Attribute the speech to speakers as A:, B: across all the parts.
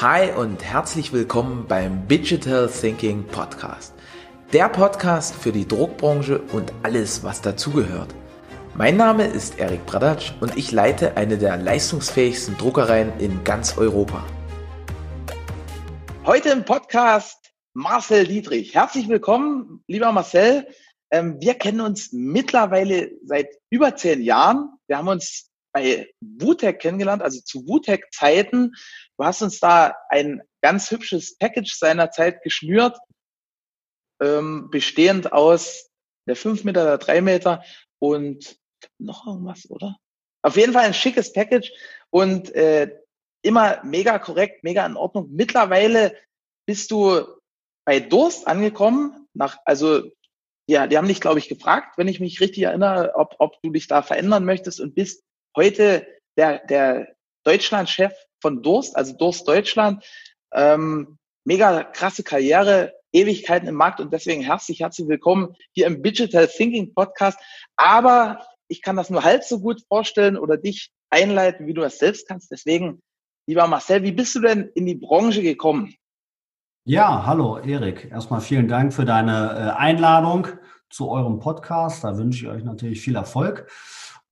A: Hi und herzlich willkommen beim Digital Thinking Podcast. Der Podcast für die Druckbranche und alles, was dazugehört. Mein Name ist Erik Bradatsch und ich leite eine der leistungsfähigsten Druckereien in ganz Europa. Heute im Podcast Marcel Dietrich. Herzlich willkommen, lieber Marcel. Ähm, wir kennen uns mittlerweile seit über zehn Jahren. Wir haben uns bei WUTEC kennengelernt, also zu WUTEC-Zeiten. Du hast uns da ein ganz hübsches Package seinerzeit geschnürt, ähm, bestehend aus der 5 Meter, der 3 Meter und noch irgendwas, oder? Auf jeden Fall ein schickes Package und äh, immer mega korrekt, mega in Ordnung. Mittlerweile bist du bei Durst angekommen, nach, also ja, die haben dich, glaube ich, gefragt, wenn ich mich richtig erinnere, ob, ob du dich da verändern möchtest und bist heute der, der Deutschlandchef von Durst, also Durst Deutschland. Ähm, mega krasse Karriere, Ewigkeiten im Markt und deswegen herzlich, herzlich willkommen hier im Digital Thinking Podcast. Aber ich kann das nur halb so gut vorstellen oder dich einleiten, wie du das selbst kannst. Deswegen, lieber Marcel, wie bist du denn in die Branche gekommen?
B: Ja, hallo Erik. Erstmal vielen Dank für deine äh, Einladung zu eurem Podcast. Da wünsche ich euch natürlich viel Erfolg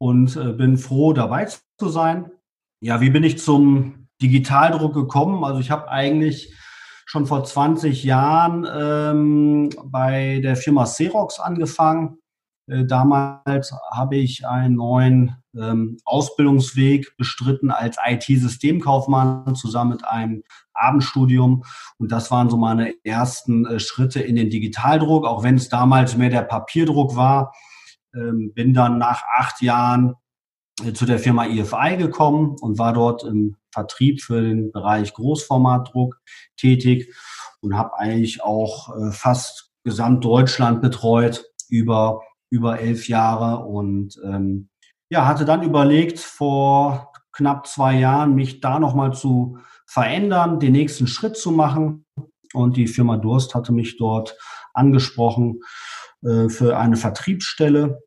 B: und äh, bin froh, dabei zu sein. Ja, wie bin ich zum Digitaldruck gekommen? Also ich habe eigentlich schon vor 20 Jahren ähm, bei der Firma Xerox angefangen. Äh, damals habe ich einen neuen ähm, Ausbildungsweg bestritten als IT-Systemkaufmann zusammen mit einem Abendstudium. Und das waren so meine ersten äh, Schritte in den Digitaldruck, auch wenn es damals mehr der Papierdruck war. Ähm, bin dann nach acht Jahren äh, zu der Firma EFI gekommen und war dort im Vertrieb für den Bereich Großformatdruck tätig und habe eigentlich auch äh, fast Gesamtdeutschland betreut über über elf Jahre und ähm, ja hatte dann überlegt vor knapp zwei Jahren mich da noch mal zu verändern, den nächsten Schritt zu machen. Und die Firma Durst hatte mich dort angesprochen äh, für eine Vertriebsstelle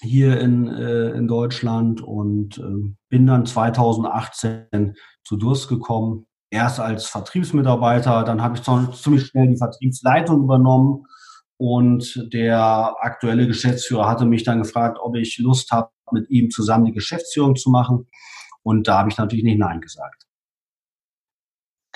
B: hier in, äh, in Deutschland und äh, bin dann 2018 zu Durst gekommen. Erst als Vertriebsmitarbeiter, dann habe ich ziemlich schnell die Vertriebsleitung übernommen und der aktuelle Geschäftsführer hatte mich dann gefragt, ob ich Lust habe, mit ihm zusammen die Geschäftsführung zu machen. Und da habe ich natürlich nicht Nein gesagt.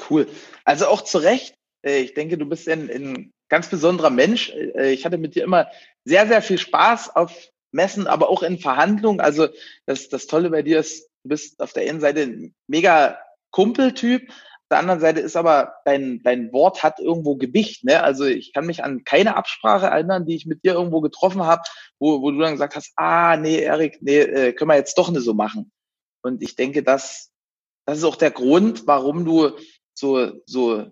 A: Cool. Also auch zu Recht. Äh, ich denke, du bist ein, ein ganz besonderer Mensch. Äh, ich hatte mit dir immer sehr, sehr viel Spaß auf Messen, aber auch in Verhandlungen. Also das, das Tolle bei dir ist, du bist auf der einen Seite ein mega Kumpeltyp, auf der anderen Seite ist aber dein, dein Wort hat irgendwo Gewicht. Ne? Also ich kann mich an keine Absprache erinnern, die ich mit dir irgendwo getroffen habe, wo, wo du dann gesagt hast, ah, nee, Erik, nee, äh, können wir jetzt doch nicht so machen. Und ich denke, das, das ist auch der Grund, warum du so, so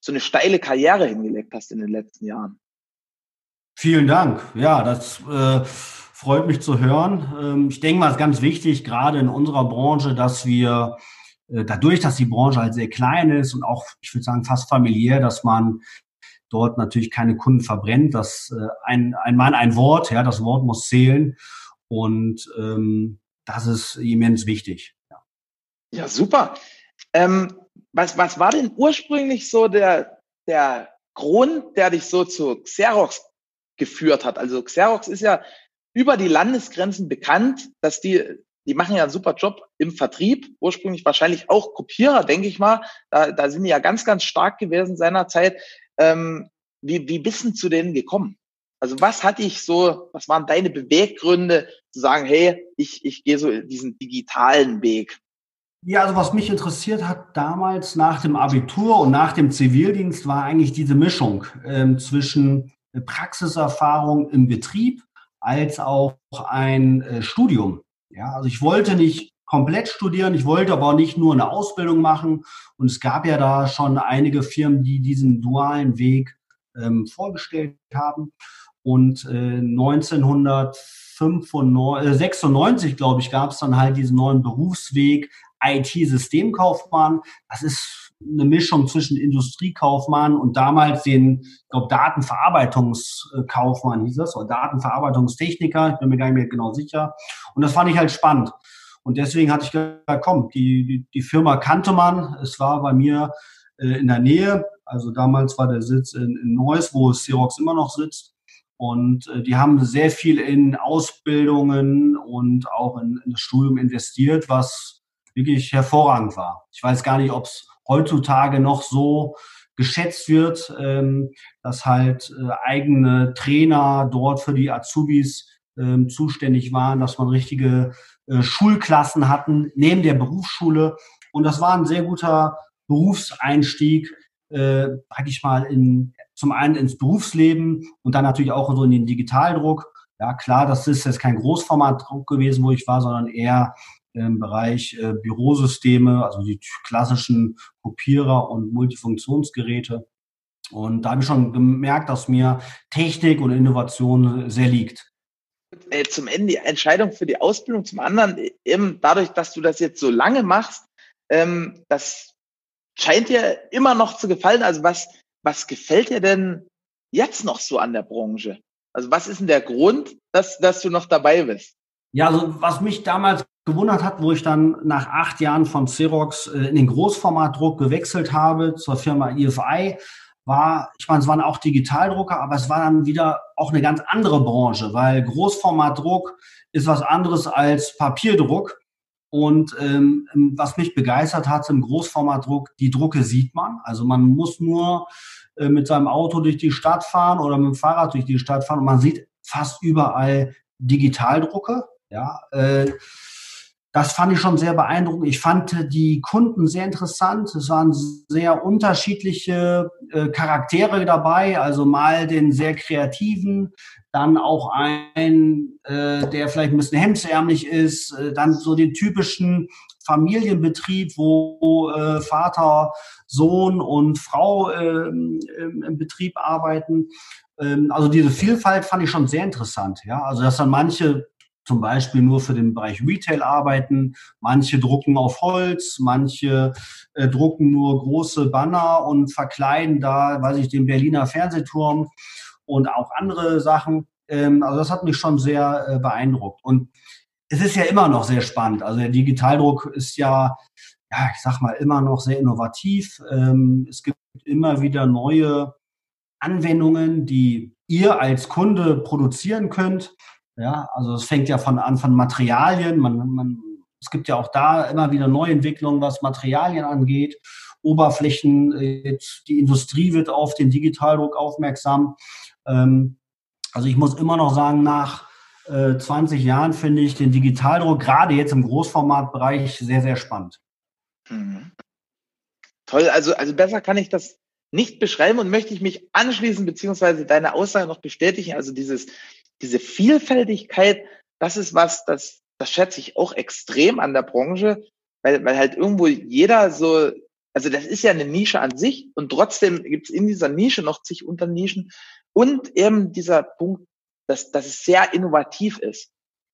A: so eine steile Karriere hingelegt hast in den letzten Jahren.
B: Vielen Dank. Ja, das äh, freut mich zu hören. Ähm, ich denke mal, es ist ganz wichtig, gerade in unserer Branche, dass wir äh, dadurch, dass die Branche halt sehr klein ist und auch, ich würde sagen, fast familiär, dass man dort natürlich keine Kunden verbrennt. dass äh, ein, ein Mann, ein Wort, ja, das Wort muss zählen. Und ähm, das ist immens wichtig.
A: Ja, ja super. Ähm, was, was war denn ursprünglich so der, der Grund, der dich so zu Xerox geführt hat? Also Xerox ist ja über die Landesgrenzen bekannt, dass die, die machen ja einen super Job im Vertrieb, ursprünglich wahrscheinlich auch Kopierer, denke ich mal. Da, da sind die ja ganz, ganz stark gewesen seinerzeit. Ähm, wie, wie bist du zu denen gekommen? Also was hatte ich so, was waren deine Beweggründe zu sagen, hey, ich, ich gehe so diesen digitalen Weg?
B: Ja, also was mich interessiert hat damals nach dem Abitur und nach dem Zivildienst war eigentlich diese Mischung ähm, zwischen Praxiserfahrung im Betrieb als auch ein äh, Studium. Ja, also ich wollte nicht komplett studieren, ich wollte aber auch nicht nur eine Ausbildung machen. Und es gab ja da schon einige Firmen, die diesen dualen Weg ähm, vorgestellt haben. Und äh, 1996, glaube ich, gab es dann halt diesen neuen Berufsweg IT-Systemkaufmann. Das ist eine Mischung zwischen Industriekaufmann und damals den, ich glaube, Datenverarbeitungskaufmann hieß das, oder Datenverarbeitungstechniker, ich bin mir gar nicht mehr genau sicher. Und das fand ich halt spannend. Und deswegen hatte ich gesagt, komm, die, die, die Firma kannte man. Es war bei mir äh, in der Nähe. Also damals war der Sitz in, in Neuss, wo Xerox immer noch sitzt. Und äh, die haben sehr viel in Ausbildungen und auch in, in das Studium investiert, was wirklich hervorragend war. Ich weiß gar nicht, ob es heutzutage noch so geschätzt wird, ähm, dass halt äh, eigene Trainer dort für die Azubis ähm, zuständig waren, dass man richtige äh, Schulklassen hatten neben der Berufsschule. Und das war ein sehr guter Berufseinstieg, äh, sag ich mal, in, zum einen ins Berufsleben und dann natürlich auch so in den Digitaldruck. Ja, klar, das ist jetzt kein Großformatdruck gewesen, wo ich war, sondern eher im Bereich äh, Bürosysteme, also die klassischen Kopierer und Multifunktionsgeräte. Und da habe ich schon gemerkt, dass mir Technik und Innovation sehr liegt.
A: Äh, zum Ende die Entscheidung für die Ausbildung, zum anderen eben dadurch, dass du das jetzt so lange machst, ähm, das scheint dir immer noch zu gefallen. Also was, was gefällt dir denn jetzt noch so an der Branche? Also was ist denn der Grund, dass, dass du noch dabei bist?
B: Ja, also was mich damals gewundert hat, wo ich dann nach acht Jahren von Xerox äh, in den Großformatdruck gewechselt habe zur Firma EFI, war, ich meine, es waren auch Digitaldrucker, aber es war dann wieder auch eine ganz andere Branche, weil Großformatdruck ist was anderes als Papierdruck. Und ähm, was mich begeistert hat im Großformatdruck, die Drucke sieht man. Also man muss nur äh, mit seinem Auto durch die Stadt fahren oder mit dem Fahrrad durch die Stadt fahren und man sieht fast überall Digitaldrucke. Ja, äh, das fand ich schon sehr beeindruckend. Ich fand die Kunden sehr interessant. Es waren sehr unterschiedliche äh, Charaktere dabei. Also mal den sehr kreativen, dann auch ein, äh, der vielleicht ein bisschen hemdsärmlich ist, äh, dann so den typischen Familienbetrieb, wo äh, Vater, Sohn und Frau äh, im, Betrieb arbeiten. Ähm, also diese Vielfalt fand ich schon sehr interessant. Ja, also dass dann manche zum Beispiel nur für den Bereich Retail arbeiten. Manche drucken auf Holz, manche äh, drucken nur große Banner und verkleiden da, weiß ich, den Berliner Fernsehturm und auch andere Sachen. Ähm, also das hat mich schon sehr äh, beeindruckt. Und es ist ja immer noch sehr spannend. Also der Digitaldruck ist ja, ja, ich sag mal, immer noch sehr innovativ. Ähm, es gibt immer wieder neue Anwendungen, die ihr als Kunde produzieren könnt. Ja, also es fängt ja von an von Materialien. Man, man, es gibt ja auch da immer wieder Neuentwicklungen, was Materialien angeht. Oberflächen, äh, die Industrie wird auf den Digitaldruck aufmerksam. Ähm, also ich muss immer noch sagen, nach 20 äh, Jahren finde ich den Digitaldruck gerade jetzt im Großformatbereich sehr, sehr spannend.
A: Mhm. Toll, also, also besser kann ich das nicht beschreiben und möchte ich mich anschließen, beziehungsweise deine Aussage noch bestätigen. Also dieses, diese Vielfältigkeit, das ist was, das, das schätze ich auch extrem an der Branche, weil, weil halt irgendwo jeder so, also das ist ja eine Nische an sich und trotzdem gibt es in dieser Nische noch zig Unternischen und eben dieser Punkt, dass, dass es sehr innovativ ist.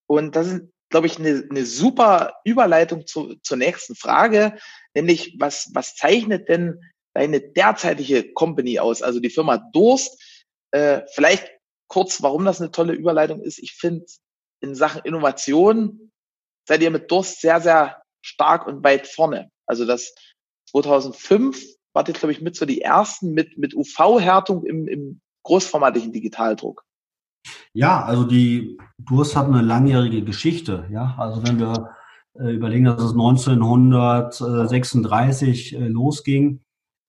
A: Und das ist, glaube ich, eine, eine super Überleitung zu, zur nächsten Frage, nämlich was, was zeichnet denn deine derzeitige Company aus, also die Firma Durst? Äh, vielleicht kurz, warum das eine tolle Überleitung ist. Ich finde, in Sachen Innovation seid ihr mit Durst sehr, sehr stark und weit vorne. Also das 2005 wart ihr, glaube ich, mit so die ersten mit, mit UV-Härtung im, im großformatigen Digitaldruck.
B: Ja, also die Durst hat eine langjährige Geschichte. Ja, also wenn wir äh, überlegen, dass es 1936 äh, losging,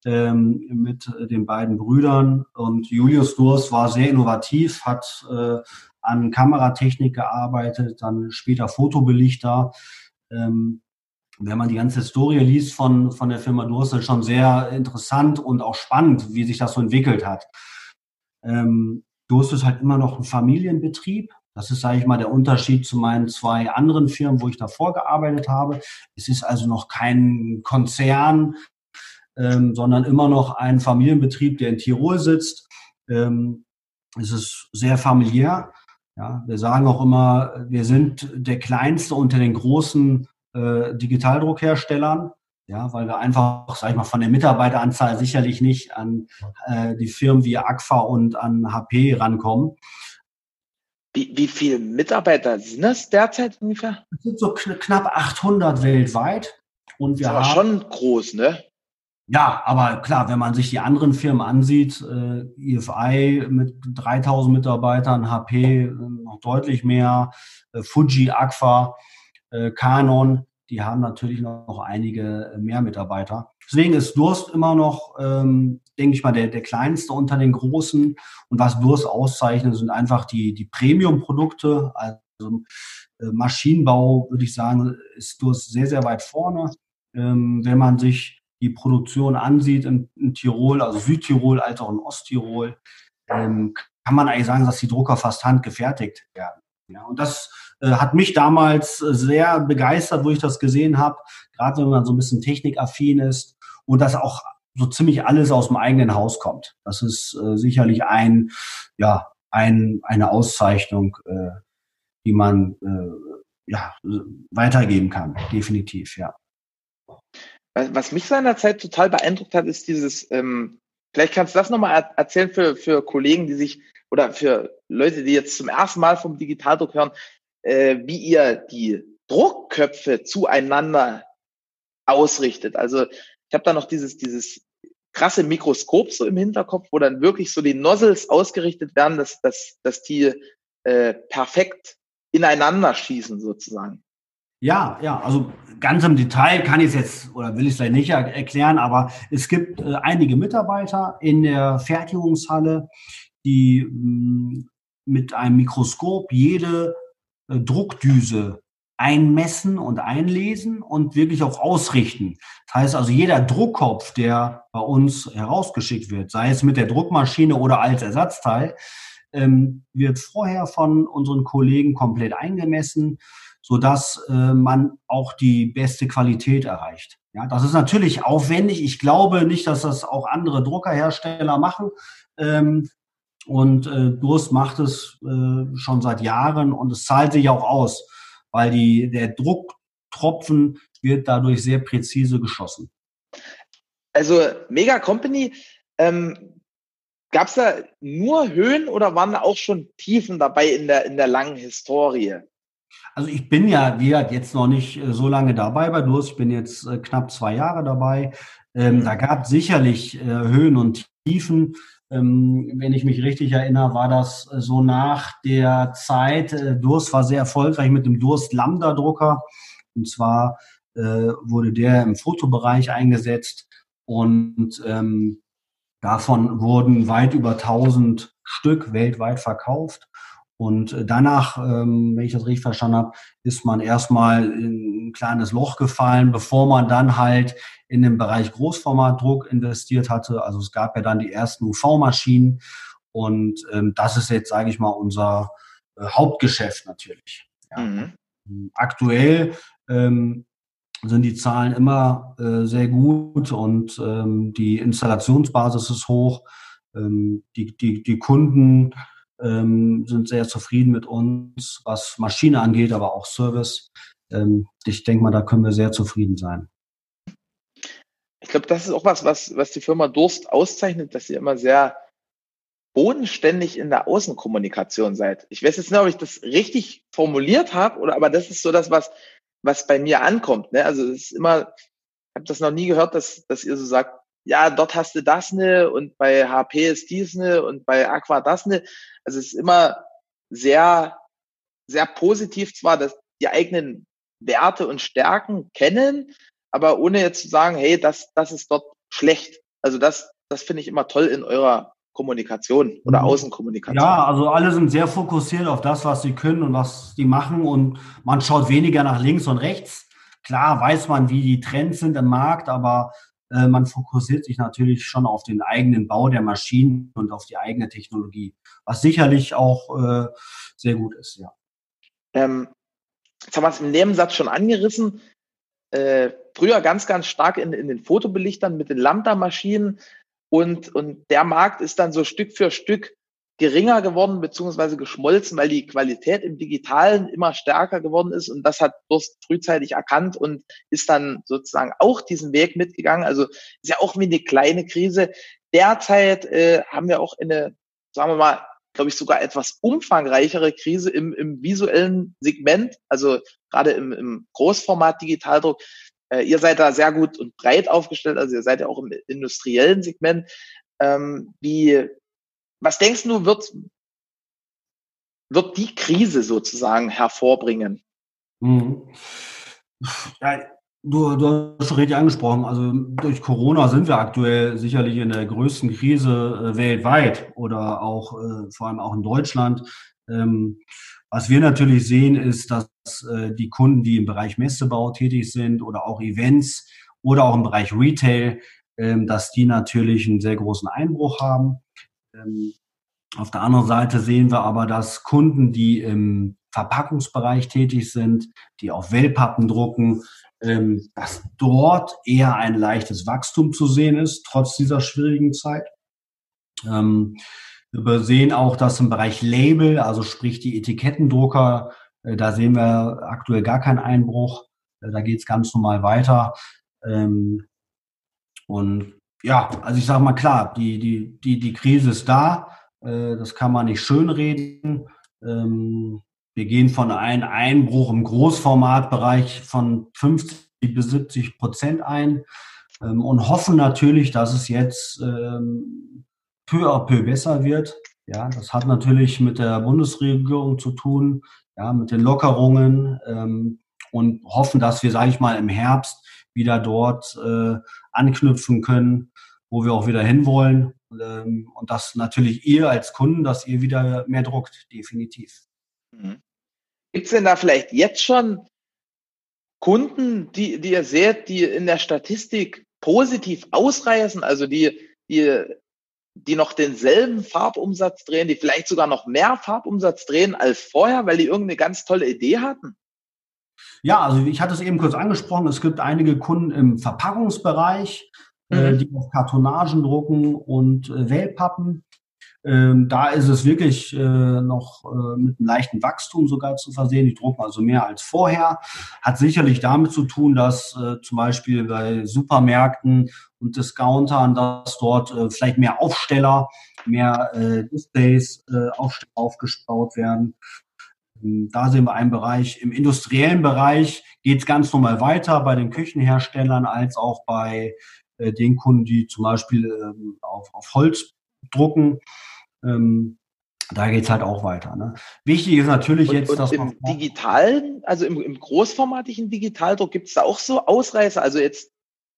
B: ähm, mit den beiden Brüdern. Und Julius Durst war sehr innovativ, hat äh, an Kameratechnik gearbeitet, dann später Fotobelichter. Ähm, wenn man die ganze Historie liest von, von der Firma Durst, ist schon sehr interessant und auch spannend, wie sich das so entwickelt hat. Ähm, Durst ist halt immer noch ein Familienbetrieb. Das ist, sage ich mal, der Unterschied zu meinen zwei anderen Firmen, wo ich davor gearbeitet habe. Es ist also noch kein Konzern, ähm, sondern immer noch ein Familienbetrieb, der in Tirol sitzt. Ähm, es ist sehr familiär. Ja, wir sagen auch immer, wir sind der kleinste unter den großen äh, Digitaldruckherstellern. Ja, weil wir einfach, sag ich mal, von der Mitarbeiteranzahl sicherlich nicht an äh, die Firmen wie Agfa und an HP rankommen.
A: Wie, wie viele Mitarbeiter sind das derzeit ungefähr?
B: Es sind so knapp 800 weltweit. Und wir
A: das ist haben, schon groß, ne?
B: Ja, aber klar, wenn man sich die anderen Firmen ansieht, äh, EFI mit 3000 Mitarbeitern, HP äh, noch deutlich mehr, äh, Fuji, Aqua, äh, Canon, die haben natürlich noch einige mehr Mitarbeiter. Deswegen ist Durst immer noch, ähm, denke ich mal, der, der kleinste unter den großen. Und was Durst auszeichnet, sind einfach die, die Premium-Produkte. Also äh, Maschinenbau, würde ich sagen, ist Durst sehr, sehr weit vorne. Ähm, wenn man sich die Produktion ansieht in, in, Tirol, also Südtirol als auch in Osttirol, ähm, kann man eigentlich sagen, dass die Drucker fast handgefertigt werden. Ja, und das äh, hat mich damals äh, sehr begeistert, wo ich das gesehen habe, gerade wenn man so ein bisschen technikaffin ist und das auch so ziemlich alles aus dem eigenen Haus kommt. Das ist äh, sicherlich ein, ja, ein, eine Auszeichnung, äh, die man äh, ja, weitergeben kann, definitiv, ja.
A: Was mich seinerzeit total beeindruckt hat, ist dieses, ähm, vielleicht kannst du das nochmal erzählen für, für Kollegen, die sich oder für Leute, die jetzt zum ersten Mal vom Digitaldruck hören, äh, wie ihr die Druckköpfe zueinander ausrichtet. Also ich habe da noch dieses, dieses krasse Mikroskop so im Hinterkopf, wo dann wirklich so die Nozzles ausgerichtet werden, dass, dass, dass die äh, perfekt ineinander schießen sozusagen.
B: Ja, ja, also ganz im Detail kann ich es jetzt oder will ich es vielleicht nicht er erklären, aber es gibt äh, einige Mitarbeiter in der Fertigungshalle, die mm, mit einem Mikroskop jede äh, Druckdüse einmessen und einlesen und wirklich auch ausrichten. Das heißt also, jeder Druckkopf, der bei uns herausgeschickt wird, sei es mit der Druckmaschine oder als Ersatzteil, ähm, wird vorher von unseren Kollegen komplett eingemessen, sodass äh, man auch die beste Qualität erreicht. Ja, das ist natürlich aufwendig. Ich glaube nicht, dass das auch andere Druckerhersteller machen. Ähm, und äh, Durst macht es äh, schon seit Jahren und es zahlt sich auch aus weil die, der Drucktropfen wird dadurch sehr präzise geschossen.
A: Also Mega Company, ähm, gab es da nur Höhen oder waren da auch schon Tiefen dabei in der, in der langen Historie?
B: Also ich bin ja, wie gesagt, jetzt noch nicht äh, so lange dabei bei Durst. Ich bin jetzt äh, knapp zwei Jahre dabei. Ähm, mhm. Da gab es sicherlich äh, Höhen und Tiefen. Ähm, wenn ich mich richtig erinnere, war das äh, so nach der Zeit, äh, Durst war sehr erfolgreich mit dem Durst Lambda Drucker. Und zwar äh, wurde der im Fotobereich eingesetzt und ähm, davon wurden weit über 1000 Stück weltweit verkauft. Und äh, danach, ähm, wenn ich das richtig verstanden habe, ist man erstmal in ein kleines Loch gefallen, bevor man dann halt in den Bereich Großformatdruck investiert hatte. Also es gab ja dann die ersten UV-Maschinen und ähm, das ist jetzt, sage ich mal, unser äh, Hauptgeschäft natürlich. Ja. Mhm. Aktuell ähm, sind die Zahlen immer äh, sehr gut und ähm, die Installationsbasis ist hoch. Ähm, die, die, die Kunden ähm, sind sehr zufrieden mit uns, was Maschine angeht, aber auch Service. Ähm, ich denke mal, da können wir sehr zufrieden sein
A: ich glaube, das ist auch was, was, was die Firma Durst auszeichnet, dass ihr immer sehr bodenständig in der Außenkommunikation seid. Ich weiß jetzt nicht, ob ich das richtig formuliert habe, oder aber das ist so das, was, was bei mir ankommt. Ne? Also es ist immer, ich habe das noch nie gehört, dass, dass ihr so sagt, ja, dort hast du das ne und bei HP ist dies ne und bei Aqua das ne. Also es ist immer sehr, sehr positiv zwar, dass die eigenen Werte und Stärken kennen, aber ohne jetzt zu sagen, hey, das, das ist dort schlecht. Also das, das finde ich immer toll in eurer Kommunikation oder mhm. Außenkommunikation.
B: Ja, also alle sind sehr fokussiert auf das, was sie können und was sie machen und man schaut weniger nach links und rechts. Klar weiß man, wie die Trends sind im Markt, aber man fokussiert sich natürlich schon auf den eigenen Bau der Maschinen und auf die eigene Technologie, was sicherlich auch äh, sehr gut ist, ja.
A: Ähm, jetzt haben wir es im Nebensatz schon angerissen äh, früher ganz, ganz stark in, in den Fotobelichtern mit den Lambda-Maschinen und, und der Markt ist dann so Stück für Stück geringer geworden beziehungsweise geschmolzen, weil die Qualität im Digitalen immer stärker geworden ist und das hat Durst frühzeitig erkannt und ist dann sozusagen auch diesen Weg mitgegangen. Also ist ja auch wie eine kleine Krise. Derzeit äh, haben wir auch eine, sagen wir mal, glaube ich, sogar etwas umfangreichere Krise im, im visuellen Segment, also gerade im, im Großformat Digitaldruck. Äh, ihr seid da sehr gut und breit aufgestellt, also ihr seid ja auch im industriellen Segment. Ähm, wie, was denkst du, wird, wird die Krise sozusagen hervorbringen?
B: Mhm. Ja, du, du hast schon richtig angesprochen. Also durch Corona sind wir aktuell sicherlich in der größten Krise äh, weltweit oder auch äh, vor allem auch in Deutschland. Ähm, was wir natürlich sehen, ist, dass äh, die Kunden, die im Bereich Messebau tätig sind oder auch Events oder auch im Bereich Retail, ähm, dass die natürlich einen sehr großen Einbruch haben. Ähm, auf der anderen Seite sehen wir aber, dass Kunden, die im Verpackungsbereich tätig sind, die auf Wellpappen drucken, ähm, dass dort eher ein leichtes Wachstum zu sehen ist, trotz dieser schwierigen Zeit. Ähm, wir sehen auch, dass im Bereich Label, also sprich die Etikettendrucker, äh, da sehen wir aktuell gar keinen Einbruch. Äh, da geht es ganz normal weiter. Und ja, also ich sage mal klar, die, die, die, die Krise ist da. Äh, das kann man nicht schönreden. Ähm, wir gehen von einem Einbruch im Großformatbereich von 50 bis 70 Prozent ein ähm, und hoffen natürlich, dass es jetzt ähm, peu à peu besser wird. Ja, das hat natürlich mit der Bundesregierung zu tun, ja, mit den Lockerungen ähm, und hoffen, dass wir, sage ich mal, im Herbst wieder dort äh, anknüpfen können, wo wir auch wieder hinwollen. Ähm, und dass natürlich ihr als Kunden, dass ihr wieder mehr druckt, definitiv.
A: Mhm. Gibt es denn da vielleicht jetzt schon Kunden, die, die ihr seht, die in der Statistik positiv ausreißen, also die, die, die noch denselben Farbumsatz drehen, die vielleicht sogar noch mehr Farbumsatz drehen als vorher, weil die irgendeine ganz tolle Idee hatten?
B: Ja, also ich hatte es eben kurz angesprochen, es gibt einige Kunden im Verpackungsbereich, äh, mhm. die auf Kartonagen drucken und äh, Wellpappen. Ähm, da ist es wirklich äh, noch äh, mit einem leichten Wachstum sogar zu versehen. Die drucken also mehr als vorher. Hat sicherlich damit zu tun, dass äh, zum Beispiel bei Supermärkten und Discountern, dass dort äh, vielleicht mehr Aufsteller, mehr äh, Displays äh, auf, aufgebaut werden. Ähm, da sehen wir einen Bereich. Im industriellen Bereich geht es ganz normal weiter bei den Küchenherstellern als auch bei äh, den Kunden, die zum Beispiel ähm, auf, auf Holz drucken. Ähm, da geht's halt auch weiter. Ne? Wichtig ist natürlich
A: und,
B: jetzt,
A: und dass im digitalen, also im, im großformatigen Digitaldruck gibt's da auch so Ausreißer, also jetzt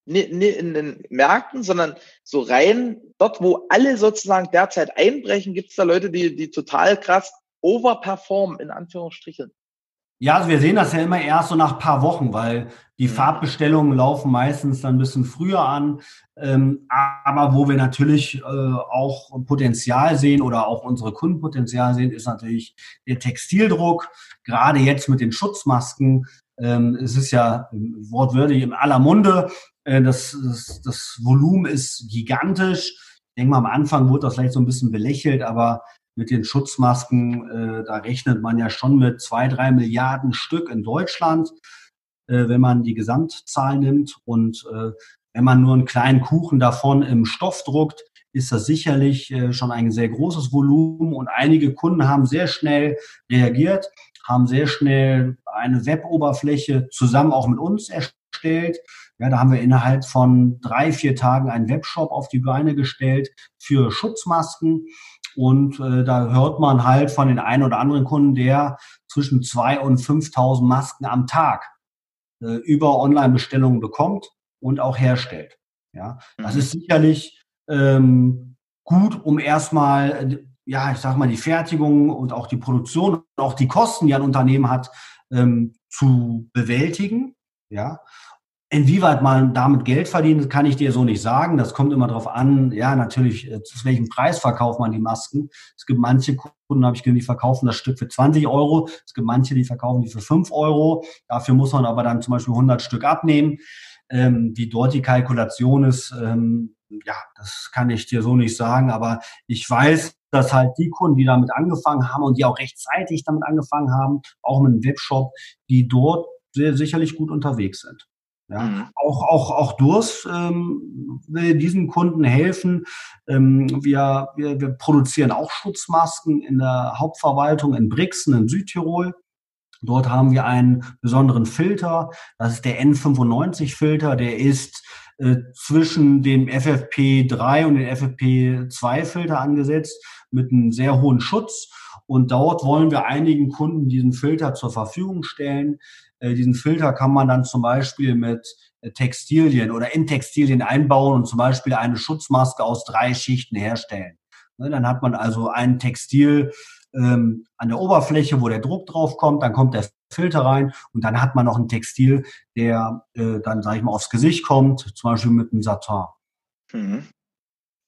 A: nicht in den Märkten, sondern so rein dort, wo alle sozusagen derzeit einbrechen, gibt's da Leute, die, die total krass overperformen, in Anführungsstrichen.
B: Ja, also wir sehen das ja immer erst so nach paar Wochen, weil die mhm. Farbbestellungen laufen meistens dann ein bisschen früher an. Ähm, aber wo wir natürlich äh, auch Potenzial sehen oder auch unsere Kunden Potenzial sehen, ist natürlich der Textildruck. Gerade jetzt mit den Schutzmasken. Ähm, es ist ja wortwörtlich in aller Munde. Äh, das, das, das Volumen ist gigantisch. Ich denke mal, am Anfang wurde das vielleicht so ein bisschen belächelt, aber mit den Schutzmasken, äh, da rechnet man ja schon mit zwei, drei Milliarden Stück in Deutschland, äh, wenn man die Gesamtzahl nimmt. Und äh, wenn man nur einen kleinen Kuchen davon im Stoff druckt, ist das sicherlich äh, schon ein sehr großes Volumen. Und einige Kunden haben sehr schnell reagiert, haben sehr schnell eine Weboberfläche zusammen auch mit uns erstellt. Ja, da haben wir innerhalb von drei, vier Tagen einen Webshop auf die Beine gestellt für Schutzmasken. Und äh, da hört man halt von den einen oder anderen Kunden, der zwischen zwei und 5.000 Masken am Tag äh, über Online-Bestellungen bekommt und auch herstellt. Ja, das mhm. ist sicherlich ähm, gut, um erstmal, ja, ich sag mal, die Fertigung und auch die Produktion und auch die Kosten, die ein Unternehmen hat, ähm, zu bewältigen. Ja, Inwieweit man damit Geld verdient, kann ich dir so nicht sagen. Das kommt immer darauf an, ja, natürlich, äh, zu welchem Preis verkauft man die Masken. Es gibt manche Kunden, habe ich gesehen, die verkaufen das Stück für 20 Euro. Es gibt manche, die verkaufen die für 5 Euro. Dafür muss man aber dann zum Beispiel 100 Stück abnehmen. Ähm, wie dort die Kalkulation ist, ähm, ja, das kann ich dir so nicht sagen. Aber ich weiß, dass halt die Kunden, die damit angefangen haben und die auch rechtzeitig damit angefangen haben, auch mit einem Webshop, die dort sehr sicherlich gut unterwegs sind. Ja, mhm. auch, auch, auch Durst ähm, will diesen Kunden helfen. Ähm, wir, wir, wir produzieren auch Schutzmasken in der Hauptverwaltung in Brixen in Südtirol. Dort haben wir einen besonderen Filter. Das ist der N95-Filter. Der ist äh, zwischen dem FFP3 und dem FFP2-Filter angesetzt mit einem sehr hohen Schutz. Und dort wollen wir einigen Kunden diesen Filter zur Verfügung stellen. Äh, diesen Filter kann man dann zum Beispiel mit äh, Textilien oder in Textilien einbauen und zum Beispiel eine Schutzmaske aus drei Schichten herstellen. Ne, dann hat man also ein Textil ähm, an der Oberfläche, wo der Druck drauf kommt, dann kommt der Filter rein und dann hat man noch ein Textil, der äh, dann, sage ich mal, aufs Gesicht kommt, zum Beispiel mit einem Satin. Mhm.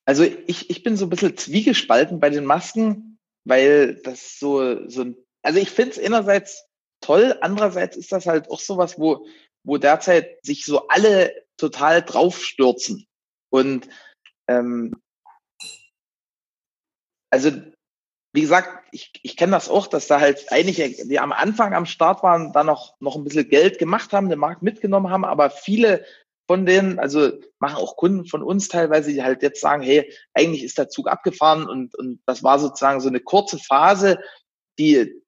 A: Also ich, ich bin so ein bisschen zwiegespalten bei den Masken, weil das so, so also ich finde es einerseits toll, andererseits ist das halt auch sowas, wo, wo derzeit sich so alle total draufstürzen. Und ähm, also wie gesagt, ich, ich kenne das auch, dass da halt einige, die am Anfang am Start waren, da noch, noch ein bisschen Geld gemacht haben, den Markt mitgenommen haben, aber viele von denen, also machen auch Kunden von uns teilweise, die halt jetzt sagen, hey, eigentlich ist der Zug abgefahren. Und, und das war sozusagen so eine kurze Phase, die,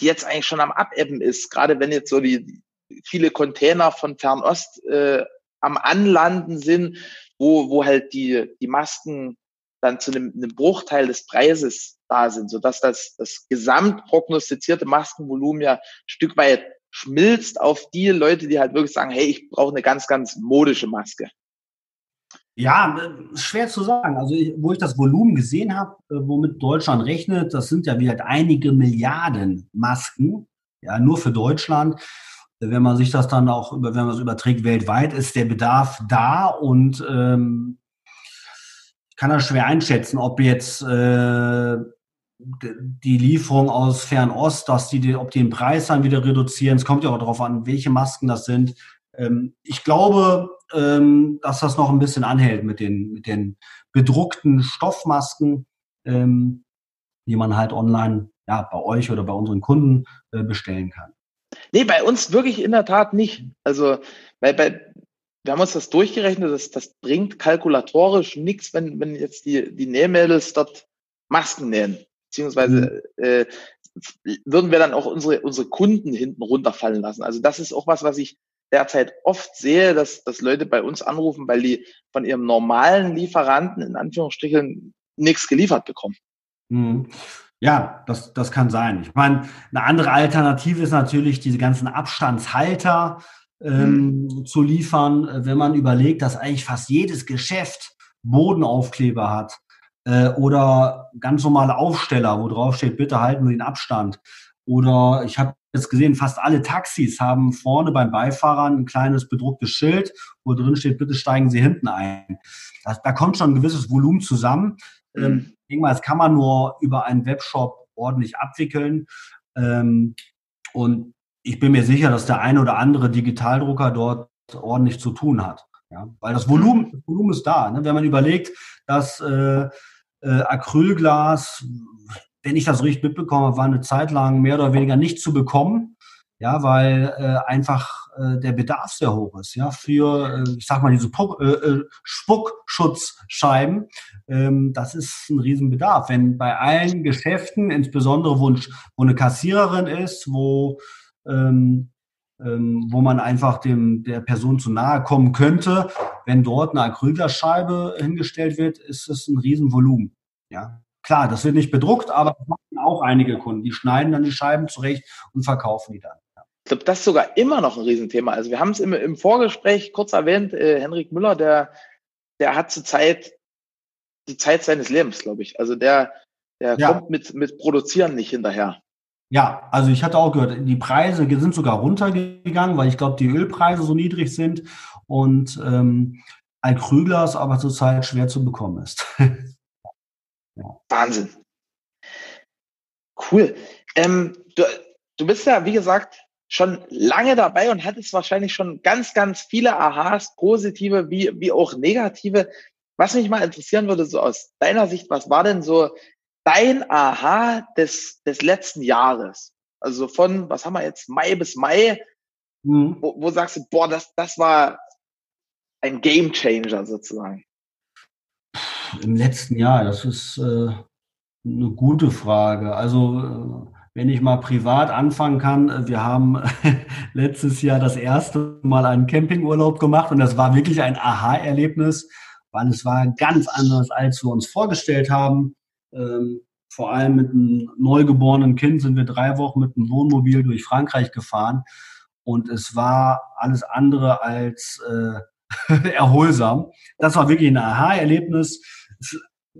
A: die jetzt eigentlich schon am Abebben ist, gerade wenn jetzt so die viele Container von Fernost äh, am Anlanden sind, wo, wo halt die, die Masken dann zu einem, einem Bruchteil des Preises da sind, sodass das, das gesamt prognostizierte Maskenvolumen ja ein Stück weit schmilzt auf die Leute, die halt wirklich sagen, hey, ich brauche eine ganz, ganz modische Maske.
B: Ja, schwer zu sagen. Also wo ich das Volumen gesehen habe, äh, womit Deutschland rechnet, das sind ja wieder einige Milliarden Masken, ja, nur für Deutschland. Wenn man sich das dann auch, wenn man es überträgt weltweit, ist der Bedarf da und ähm, kann das schwer einschätzen, ob jetzt äh, die Lieferung aus Fernost, dass die, ob die den Preis dann wieder reduzieren. Es kommt ja auch darauf an, welche Masken das sind. Ähm, ich glaube, ähm, dass das noch ein bisschen anhält mit den, mit den bedruckten Stoffmasken, ähm, die man halt online ja, bei euch oder bei unseren Kunden äh, bestellen kann.
A: Nee, bei uns wirklich in der Tat nicht. Also, weil bei, wir haben uns das durchgerechnet, das, das bringt kalkulatorisch nichts, wenn, wenn jetzt die, die Nähmädels dort Masken nähen. Beziehungsweise mhm. äh, würden wir dann auch unsere, unsere Kunden hinten runterfallen lassen. Also das ist auch was, was ich derzeit oft sehe, dass, dass Leute bei uns anrufen, weil die von ihrem normalen Lieferanten in Anführungsstrichen nichts geliefert bekommen.
B: Mhm. Ja, das, das kann sein. Ich meine, eine andere Alternative ist natürlich, diese ganzen Abstandshalter ähm, mhm. zu liefern, wenn man überlegt, dass eigentlich fast jedes Geschäft Bodenaufkleber hat äh, oder ganz normale Aufsteller, wo drauf steht, bitte halten Sie den Abstand. Oder ich habe jetzt gesehen, fast alle Taxis haben vorne beim Beifahrer ein kleines bedrucktes Schild, wo drin steht, bitte steigen Sie hinten ein. Das, da kommt schon ein gewisses Volumen zusammen. Mhm. Ähm, ich denke mal, das kann man nur über einen Webshop ordentlich abwickeln. Ähm, und ich bin mir sicher, dass der eine oder andere Digitaldrucker dort ordentlich zu tun hat. Ja, weil das Volumen, das Volumen ist da. Ne? Wenn man überlegt, dass äh, äh, Acrylglas, wenn ich das richtig mitbekomme, war eine Zeit lang mehr oder weniger nicht zu bekommen. Ja, weil äh, einfach äh, der Bedarf sehr hoch ist, ja, für, äh, ich sag mal, diese Puck, äh, äh, Spuckschutzscheiben, ähm, das ist ein Riesenbedarf. Wenn bei allen Geschäften, insbesondere wo, wo eine Kassiererin ist, wo ähm, ähm, wo man einfach dem, der Person zu nahe kommen könnte. Wenn dort eine Acrylglasscheibe hingestellt wird, ist es ein Riesenvolumen. Ja, klar, das wird nicht bedruckt, aber das machen auch einige Kunden. Die schneiden dann die Scheiben zurecht und verkaufen die dann.
A: Ich glaube, das ist sogar immer noch ein Riesenthema. Also wir haben es im, im Vorgespräch kurz erwähnt, äh, Henrik Müller, der, der hat zurzeit die Zeit seines Lebens, glaube ich. Also der, der ja. kommt mit, mit Produzieren nicht hinterher.
B: Ja, also ich hatte auch gehört, die Preise sind sogar runtergegangen, weil ich glaube, die Ölpreise so niedrig sind und ähm, Alkrüglas aber zurzeit schwer zu bekommen ist.
A: ja. Wahnsinn. Cool. Ähm, du, du bist ja, wie gesagt, schon lange dabei und hattest wahrscheinlich schon ganz, ganz viele Aha's, positive wie, wie auch negative. Was mich mal interessieren würde, so aus deiner Sicht, was war denn so dein Aha des, des letzten Jahres? Also von, was haben wir jetzt, Mai bis Mai, mhm. wo, wo sagst du, boah, das, das war ein Game Changer sozusagen?
B: Im letzten Jahr, das ist äh, eine gute Frage. Also äh, wenn ich mal privat anfangen kann, äh, wir haben letztes Jahr das erste Mal einen Campingurlaub gemacht und das war wirklich ein Aha-Erlebnis, weil es war ganz anders, als wir uns vorgestellt haben. Ähm, vor allem mit einem neugeborenen Kind sind wir drei Wochen mit einem Wohnmobil durch Frankreich gefahren und es war alles andere als äh, erholsam. Das war wirklich ein Aha-Erlebnis.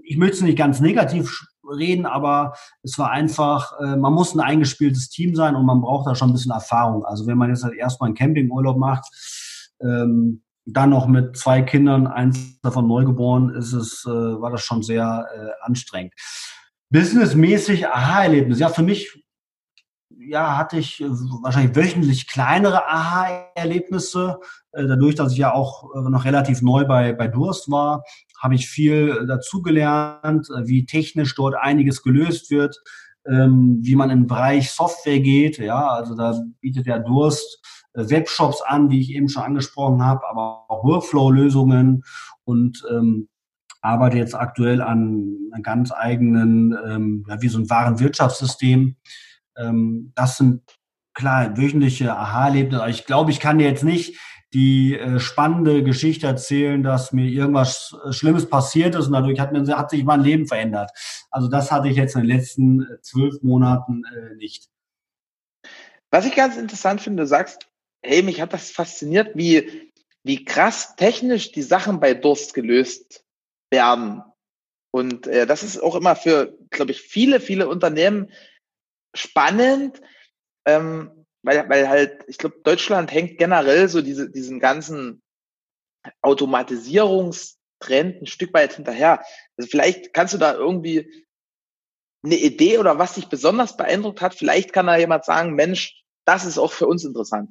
B: Ich möchte es nicht ganz negativ reden, aber es war einfach, äh, man muss ein eingespieltes Team sein und man braucht da schon ein bisschen Erfahrung. Also wenn man jetzt halt erstmal einen Campingurlaub macht, ähm, dann noch mit zwei Kindern, eins davon neugeboren, ist es, äh, war das schon sehr äh, anstrengend. Businessmäßig Aha-Erlebnis. Ja, für mich ja, hatte ich äh, wahrscheinlich wöchentlich kleinere Aha-Erlebnisse. Äh, dadurch, dass ich ja auch noch relativ neu bei, bei Durst war, habe ich viel dazugelernt, wie technisch dort einiges gelöst wird, ähm, wie man im Bereich Software geht. Ja, also da bietet der Durst Webshops an, wie ich eben schon angesprochen habe, aber auch Workflow-Lösungen und ähm, arbeite jetzt aktuell an einem ganz eigenen, ähm, ja, wie so ein Warenwirtschaftssystem, ähm, das sind klar wöchentliche Aha-Erlebnisse. Ich glaube, ich kann jetzt nicht die äh, spannende Geschichte erzählen, dass mir irgendwas äh, Schlimmes passiert ist und dadurch hat, mir, hat sich mein Leben verändert. Also das hatte ich jetzt in den letzten äh, zwölf Monaten äh, nicht.
A: Was ich ganz interessant finde, du sagst, hey, mich hat das fasziniert, wie, wie krass technisch die Sachen bei Durst gelöst werden. Und äh, das ist auch immer für, glaube ich, viele, viele Unternehmen spannend, ähm, weil, weil halt, ich glaube, Deutschland hängt generell so diese, diesen ganzen Automatisierungstrend ein Stück weit hinterher. Also vielleicht kannst du da irgendwie eine Idee oder was dich besonders beeindruckt hat, vielleicht kann da jemand sagen, Mensch, das ist auch für uns interessant.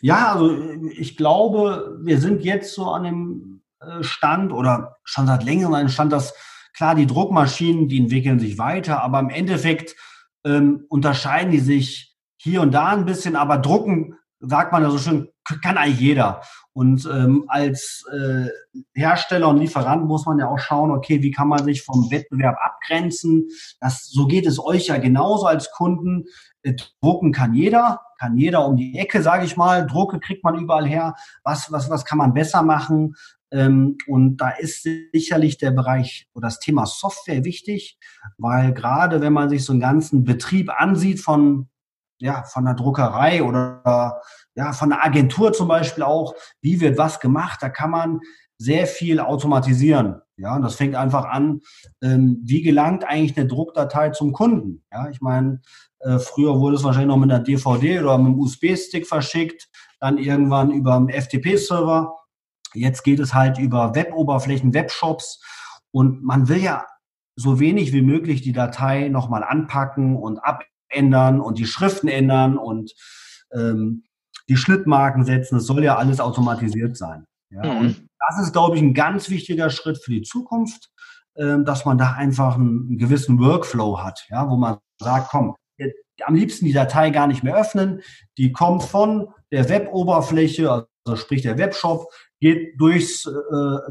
B: Ja, also ich glaube, wir sind jetzt so an dem äh, Stand oder schon seit längerem an dem Stand, dass klar, die Druckmaschinen, die entwickeln sich weiter, aber im Endeffekt ähm, unterscheiden die sich hier und da ein bisschen, aber drucken, sagt man ja so schön, kann eigentlich jeder. Und ähm, als äh, Hersteller und Lieferant muss man ja auch schauen, okay, wie kann man sich vom Wettbewerb abgrenzen? Das, so geht es euch ja genauso als Kunden. Äh, drucken kann jeder, kann jeder um die Ecke, sage ich mal. Drucke kriegt man überall her. Was, was, was kann man besser machen? Ähm, und da ist sicherlich der Bereich oder das Thema Software wichtig, weil gerade wenn man sich so einen ganzen Betrieb ansieht von, ja, von der Druckerei oder ja, von der Agentur zum Beispiel auch, wie wird was gemacht, da kann man sehr viel automatisieren. Ja, und das fängt einfach an, ähm, wie gelangt eigentlich eine Druckdatei zum Kunden? Ja, ich meine, äh, früher wurde es wahrscheinlich noch mit einer DVD oder mit einem USB-Stick verschickt, dann irgendwann über einen FTP-Server Jetzt geht es halt über Web-Oberflächen, Webshops und man will ja so wenig wie möglich die Datei nochmal anpacken und abändern und die Schriften ändern und ähm, die Schnittmarken setzen. Es soll ja alles automatisiert sein. Ja? Mhm. Und das ist, glaube ich, ein ganz wichtiger Schritt für die Zukunft, äh, dass man da einfach einen, einen, gewissen Workflow hat, ja, wo man sagt, komm, am liebsten die Datei gar nicht mehr öffnen. Die kommt von der Web-Oberfläche, also sprich der Webshop, geht durchs äh,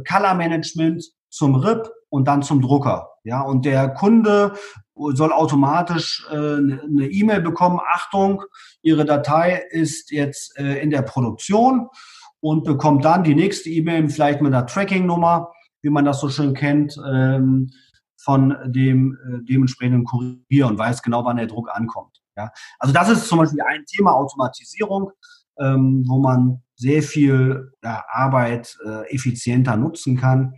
B: Color Management zum RIP und dann zum Drucker. Ja, und der Kunde soll automatisch äh, eine E-Mail bekommen. Achtung, Ihre Datei ist jetzt äh, in der Produktion und bekommt dann die nächste E-Mail vielleicht mit einer Tracking-Nummer, wie man das so schön kennt, ähm, von dem äh, dementsprechenden Kurier und weiß genau, wann der Druck ankommt. Ja, also das ist zum Beispiel ein Thema Automatisierung, ähm, wo man sehr viel Arbeit äh, effizienter nutzen kann.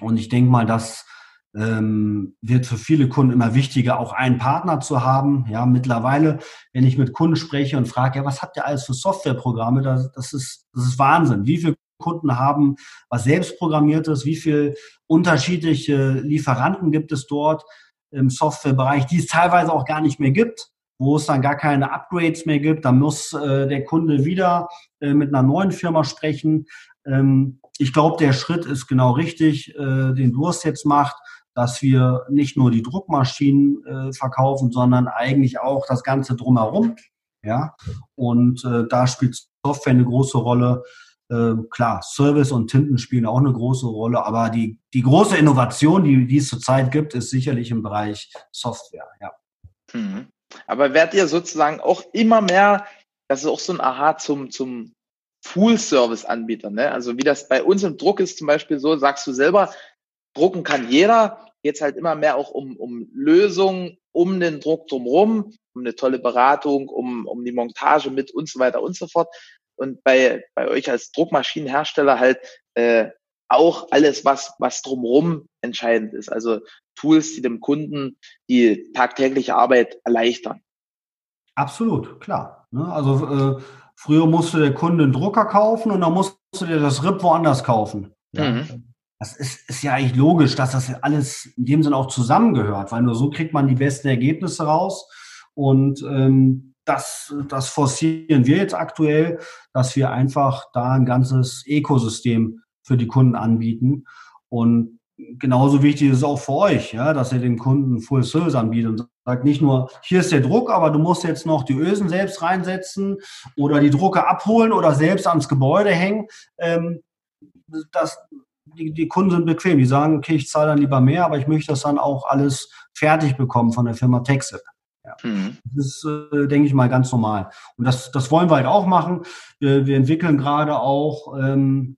B: Und ich denke mal, das ähm, wird für viele Kunden immer wichtiger, auch einen Partner zu haben. Ja, mittlerweile, wenn ich mit Kunden spreche und frage, ja, was habt ihr alles für Softwareprogramme? Das, das, ist, das ist Wahnsinn. Wie viele Kunden haben was selbst programmiertes? Wie viele unterschiedliche Lieferanten gibt es dort im Softwarebereich, die es teilweise auch gar nicht mehr gibt? wo es dann gar keine Upgrades mehr gibt. dann muss äh, der Kunde wieder äh, mit einer neuen Firma sprechen. Ähm, ich glaube, der Schritt ist genau richtig, äh, den Durst jetzt macht, dass wir nicht nur die Druckmaschinen äh, verkaufen, sondern eigentlich auch das Ganze drumherum. Ja, und äh, da spielt Software eine große Rolle. Äh, klar, Service und Tinten spielen auch eine große Rolle, aber die, die große Innovation, die, die es zurzeit gibt, ist sicherlich im Bereich Software, ja.
A: Mhm. Aber werdet ihr sozusagen auch immer mehr, das ist auch so ein Aha zum, zum Full-Service-Anbieter, ne? Also wie das bei uns im Druck ist zum Beispiel so, sagst du selber, drucken kann jeder, jetzt halt immer mehr auch um, um Lösungen um den Druck drumherum, um eine tolle Beratung, um, um die Montage mit und so weiter und so fort. Und bei, bei euch als Druckmaschinenhersteller halt äh, auch alles, was, was drumherum entscheidend ist. Also Tools, die dem Kunden die tagtägliche Arbeit erleichtern.
B: Absolut, klar. Ne? Also äh, früher musste der Kunde einen Drucker kaufen und dann musste der das RIP woanders kaufen. Ja. Mhm. Das ist, ist ja eigentlich logisch, dass das alles in dem Sinne auch zusammengehört, weil nur so kriegt man die besten Ergebnisse raus. Und ähm, das, das forcieren wir jetzt aktuell, dass wir einfach da ein ganzes Ökosystem für die Kunden anbieten. Und genauso wichtig ist es auch für euch, ja, dass ihr dem Kunden Full Service anbietet und sagt nicht nur, hier ist der Druck, aber du musst jetzt noch die Ösen selbst reinsetzen oder die Drucke abholen oder selbst ans Gebäude hängen. Ähm, das, die, die Kunden sind bequem. Die sagen, okay, ich zahle dann lieber mehr, aber ich möchte das dann auch alles fertig bekommen von der Firma Texit. Ja. Mhm. Das ist, äh, denke ich mal, ganz normal. Und das, das wollen wir halt auch machen. Wir, wir entwickeln gerade auch ähm,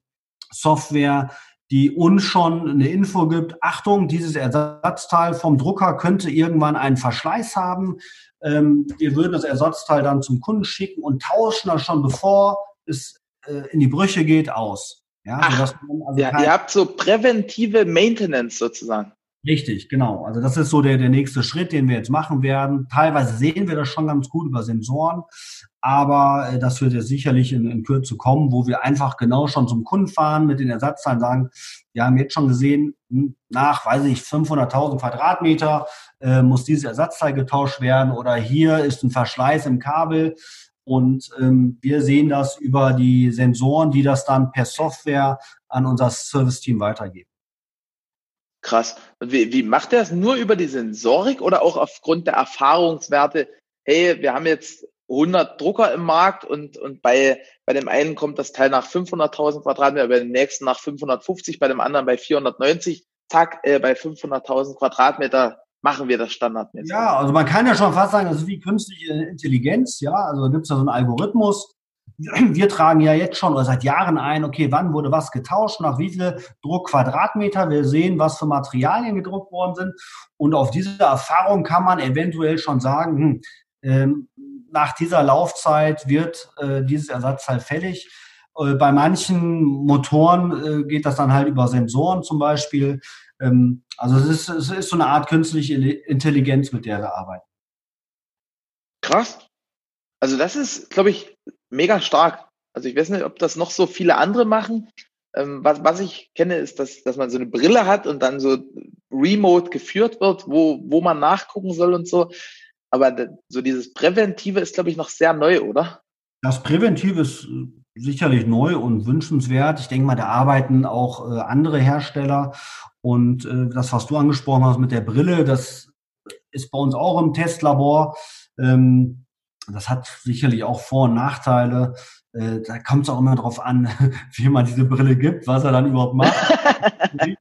B: Software, die uns schon eine Info gibt, Achtung, dieses Ersatzteil vom Drucker könnte irgendwann einen Verschleiß haben. Ähm, wir würden das Ersatzteil dann zum Kunden schicken und tauschen das schon, bevor es äh, in die Brüche geht, aus.
A: Ja, Ach, also ja ihr habt so präventive Maintenance sozusagen.
B: Richtig, genau. Also das ist so der, der nächste Schritt, den wir jetzt machen werden. Teilweise sehen wir das schon ganz gut über Sensoren, aber äh, das wird jetzt sicherlich in, in Kürze kommen, wo wir einfach genau schon zum Kunden fahren mit den Ersatzteilen sagen, wir haben jetzt schon gesehen, hm, nach, weiß ich, 500.000 Quadratmeter äh, muss dieses Ersatzteil getauscht werden oder hier ist ein Verschleiß im Kabel und ähm, wir sehen das über die Sensoren, die das dann per Software an unser Service-Team weitergeben.
A: Krass. Und wie, wie macht er es? Nur über die Sensorik oder auch aufgrund der Erfahrungswerte? Hey, wir haben jetzt 100 Drucker im Markt und, und bei, bei dem einen kommt das Teil nach 500.000 Quadratmeter, bei dem nächsten nach 550, bei dem anderen bei 490. Zack, äh, bei 500.000 Quadratmeter machen wir das standardmäßig.
B: Ja, also man kann ja schon fast sagen, das ist wie künstliche Intelligenz, ja, also da gibt es ja so einen Algorithmus. Wir tragen ja jetzt schon oder seit Jahren ein, okay, wann wurde was getauscht, nach wie viel Druckquadratmeter. Wir sehen, was für Materialien gedruckt worden sind. Und auf diese Erfahrung kann man eventuell schon sagen, hm, ähm, nach dieser Laufzeit wird äh, dieses Ersatzteil fällig. Äh, bei manchen Motoren äh, geht das dann halt über Sensoren zum Beispiel. Ähm, also es ist, es ist so eine Art künstliche Intelligenz, mit der wir arbeiten.
A: Krass. Also das ist, glaube ich, mega stark. Also ich weiß nicht, ob das noch so viele andere machen. Ähm, was, was ich kenne, ist, dass, dass man so eine Brille hat und dann so remote geführt wird, wo, wo man nachgucken soll und so. Aber so dieses Präventive ist, glaube ich, noch sehr neu, oder?
B: Das Präventive ist sicherlich neu und wünschenswert. Ich denke mal, da arbeiten auch äh, andere Hersteller. Und äh, das, was du angesprochen hast mit der Brille, das ist bei uns auch im Testlabor. Ähm, das hat sicherlich auch Vor- und Nachteile. Äh, da kommt es auch immer darauf an, wie man diese Brille gibt, was er dann überhaupt macht.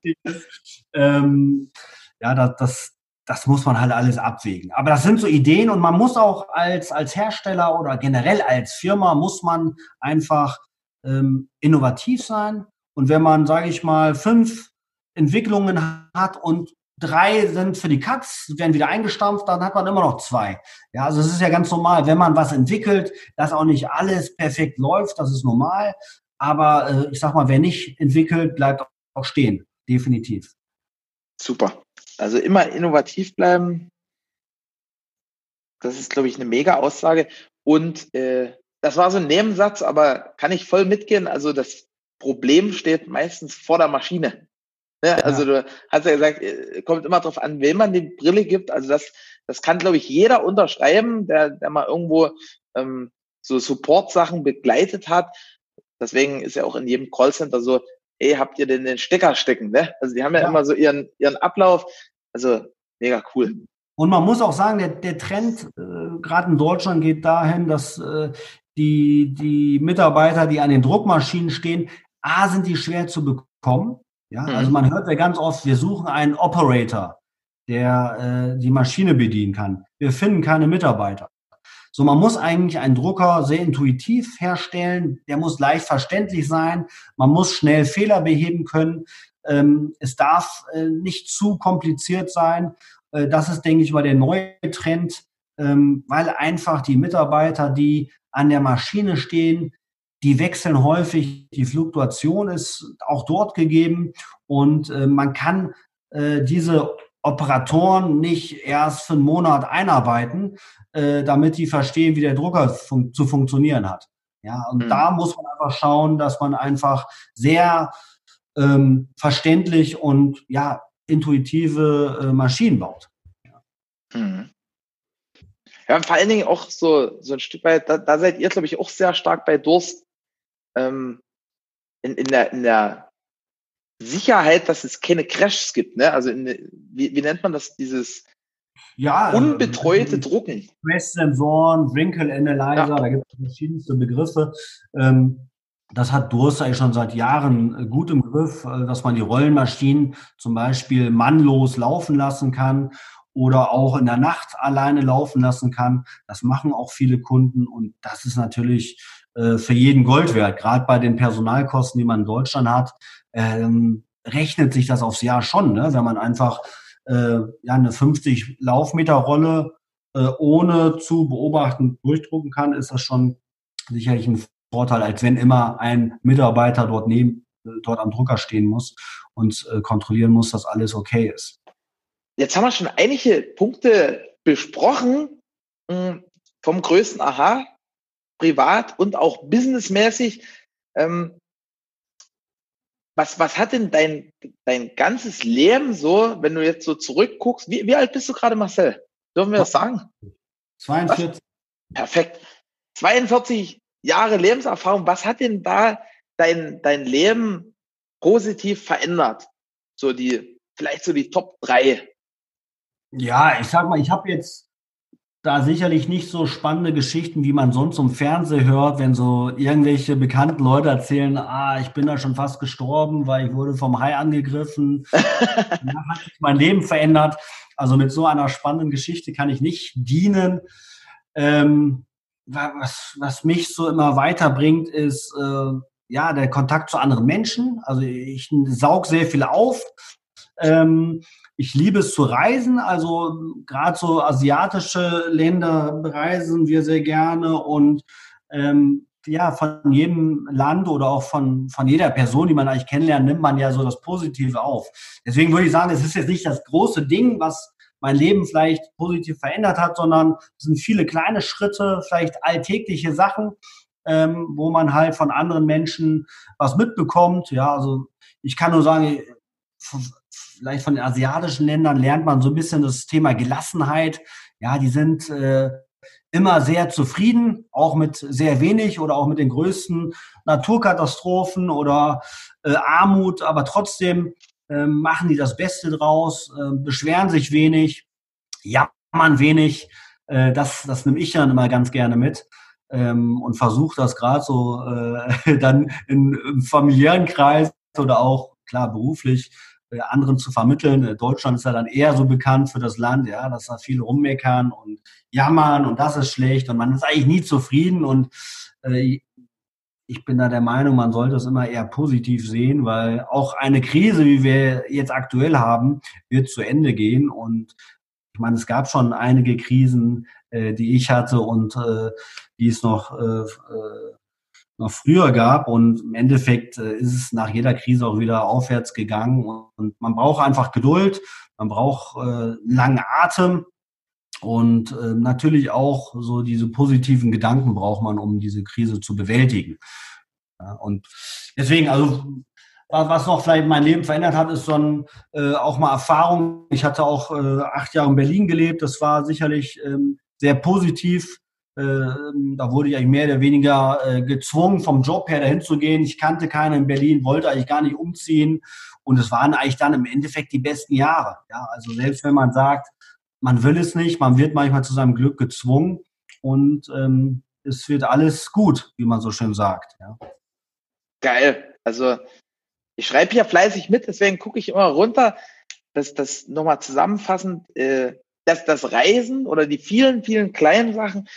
B: ähm, ja, das, das, das muss man halt alles abwägen. Aber das sind so Ideen und man muss auch als, als Hersteller oder generell als Firma muss man einfach ähm, innovativ sein. Und wenn man, sage ich mal, fünf Entwicklungen hat und drei sind für die Katz, werden wieder eingestampft, dann hat man immer noch zwei. Ja, also es ist ja ganz normal, wenn man was entwickelt, dass auch nicht alles perfekt läuft, das ist normal. Aber äh, ich sag mal, wer nicht entwickelt, bleibt auch stehen. Definitiv.
A: Super. Also immer innovativ bleiben. Das ist, glaube ich, eine mega Aussage. Und äh, das war so ein Nebensatz, aber kann ich voll mitgehen. Also das Problem steht meistens vor der Maschine. Ja, also du hast ja gesagt, äh, kommt immer darauf an, wem man die Brille gibt. Also das, das kann, glaube ich, jeder unterschreiben, der, der mal irgendwo ähm, so Support-Sachen begleitet hat. Deswegen ist ja auch in jedem Callcenter so, ey, habt ihr denn den Stecker stecken? Ne? Also die haben ja, ja, immer so ihren, ihren Ablauf. Also mega cool.
B: Und man muss auch sagen, der, der Trend, äh, gerade in Deutschland geht dahin, dass äh, die, die Mitarbeiter, die an den Druckmaschinen stehen, A, sind die schwer zu bekommen. Ja, mhm. also man hört ja ganz oft, wir suchen einen Operator, der äh, die Maschine bedienen kann. Wir finden keine Mitarbeiter. So, man muss eigentlich einen Drucker sehr intuitiv herstellen. Der muss leicht verständlich sein. Man muss schnell Fehler beheben können. Ähm, es darf äh, nicht zu kompliziert sein. Äh, das ist, denke ich, mal der neue Trend, ähm, weil einfach die Mitarbeiter, die an der Maschine stehen, die wechseln häufig. Die Fluktuation ist auch dort gegeben und äh, man kann äh, diese Operatoren nicht erst für einen Monat einarbeiten, äh, damit die verstehen, wie der Drucker fun zu funktionieren hat. Ja, und mhm. da muss man einfach schauen, dass man einfach sehr ähm, verständlich und ja intuitive äh, Maschinen baut. Ja.
A: Mhm. Ja, vor allen Dingen auch so, so ein Stück weit, da, da seid ihr, glaube ich, auch sehr stark bei Durst ähm, in, in, der, in der Sicherheit, dass es keine Crashs gibt. Ne? Also in, wie, wie nennt man das, dieses ja, also unbetreute äh, Drucken?
B: Stresssensoren, Wrinkle Analyzer, ja. da gibt es verschiedenste Begriffe. Ähm, das hat Durst eigentlich schon seit Jahren äh, gut im Griff, äh, dass man die Rollenmaschinen zum Beispiel mannlos laufen lassen kann oder auch in der Nacht alleine laufen lassen kann. Das machen auch viele Kunden und das ist natürlich äh, für jeden Gold wert. Gerade bei den Personalkosten, die man in Deutschland hat, ähm, rechnet sich das aufs Jahr schon, ne? wenn man einfach äh, ja, eine 50 Laufmeter Rolle äh, ohne zu beobachten durchdrucken kann, ist das schon sicherlich ein Vorteil, als wenn immer ein Mitarbeiter dort neben, äh, dort am Drucker stehen muss und äh, kontrollieren muss, dass alles okay ist.
A: Jetzt haben wir schon einige Punkte besprochen hm, vom größten Aha, privat und auch businessmäßig. Ähm, was, was hat denn dein, dein ganzes Leben so, wenn du jetzt so zurückguckst? Wie, wie alt bist du gerade, Marcel? Dürfen wir das sagen?
B: 42.
A: Was? Perfekt. 42 Jahre Lebenserfahrung. Was hat denn da dein, dein Leben positiv verändert? So die, vielleicht so die Top 3.
B: Ja, ich sag mal, ich habe jetzt da sicherlich nicht so spannende Geschichten, wie man sonst im Fernsehen hört, wenn so irgendwelche bekannten Leute erzählen, ah, ich bin da schon fast gestorben, weil ich wurde vom Hai angegriffen. da hat sich mein Leben verändert. Also mit so einer spannenden Geschichte kann ich nicht dienen. Ähm, was, was mich so immer weiterbringt, ist äh, ja der Kontakt zu anderen Menschen. Also ich saug sehr viel auf. Ähm, ich liebe es zu reisen, also gerade so asiatische Länder bereisen wir sehr gerne und ähm, ja, von jedem Land oder auch von, von jeder Person, die man eigentlich kennenlernt, nimmt man ja so das Positive auf. Deswegen würde ich sagen, es ist jetzt nicht das große Ding, was mein Leben vielleicht positiv verändert hat, sondern es sind viele kleine Schritte, vielleicht alltägliche Sachen, ähm, wo man halt von anderen Menschen was mitbekommt. Ja, also ich kann nur sagen, vielleicht von den asiatischen Ländern lernt man so ein bisschen das Thema Gelassenheit. Ja, die sind äh, immer sehr zufrieden, auch mit sehr wenig oder auch mit den größten Naturkatastrophen oder äh, Armut, aber trotzdem äh, machen die das Beste draus, äh, beschweren sich wenig, jammern wenig. Äh, das, das nehme ich dann immer ganz gerne mit. Ähm, und versuche das gerade so äh, dann in, im familiären Kreis oder auch klar beruflich anderen zu vermitteln. Äh, Deutschland ist ja dann eher so bekannt für das Land, ja, dass da viele rummeckern und jammern und das ist schlecht und man ist eigentlich nie zufrieden und äh, ich bin da der Meinung, man sollte es immer eher positiv sehen, weil auch eine Krise, wie wir jetzt aktuell haben, wird zu Ende gehen und ich meine, es gab schon einige Krisen, äh, die ich hatte und äh, die es noch äh, noch früher gab. Und im Endeffekt äh, ist es nach jeder Krise auch wieder aufwärts gegangen. Und man braucht einfach Geduld, man braucht äh, langen Atem und äh, natürlich auch so diese positiven Gedanken braucht man, um diese Krise zu bewältigen. Ja, und deswegen, also was noch vielleicht mein Leben verändert hat, ist so äh, auch mal Erfahrung. Ich hatte auch äh, acht Jahre in Berlin gelebt. Das war sicherlich ähm, sehr positiv. Ähm, da wurde ich eigentlich mehr oder weniger äh, gezwungen, vom Job her dahin zu gehen. Ich kannte keinen in Berlin, wollte eigentlich gar nicht umziehen. Und es waren eigentlich dann im Endeffekt die besten Jahre. Ja, also selbst wenn man sagt, man will es nicht, man wird manchmal zu seinem Glück gezwungen. und ähm, es wird alles gut, wie man so schön sagt. Ja.
A: Geil. Also ich schreibe hier fleißig mit, deswegen gucke ich immer runter, dass das nochmal zusammenfassend, äh, dass das Reisen oder die vielen, vielen kleinen Sachen,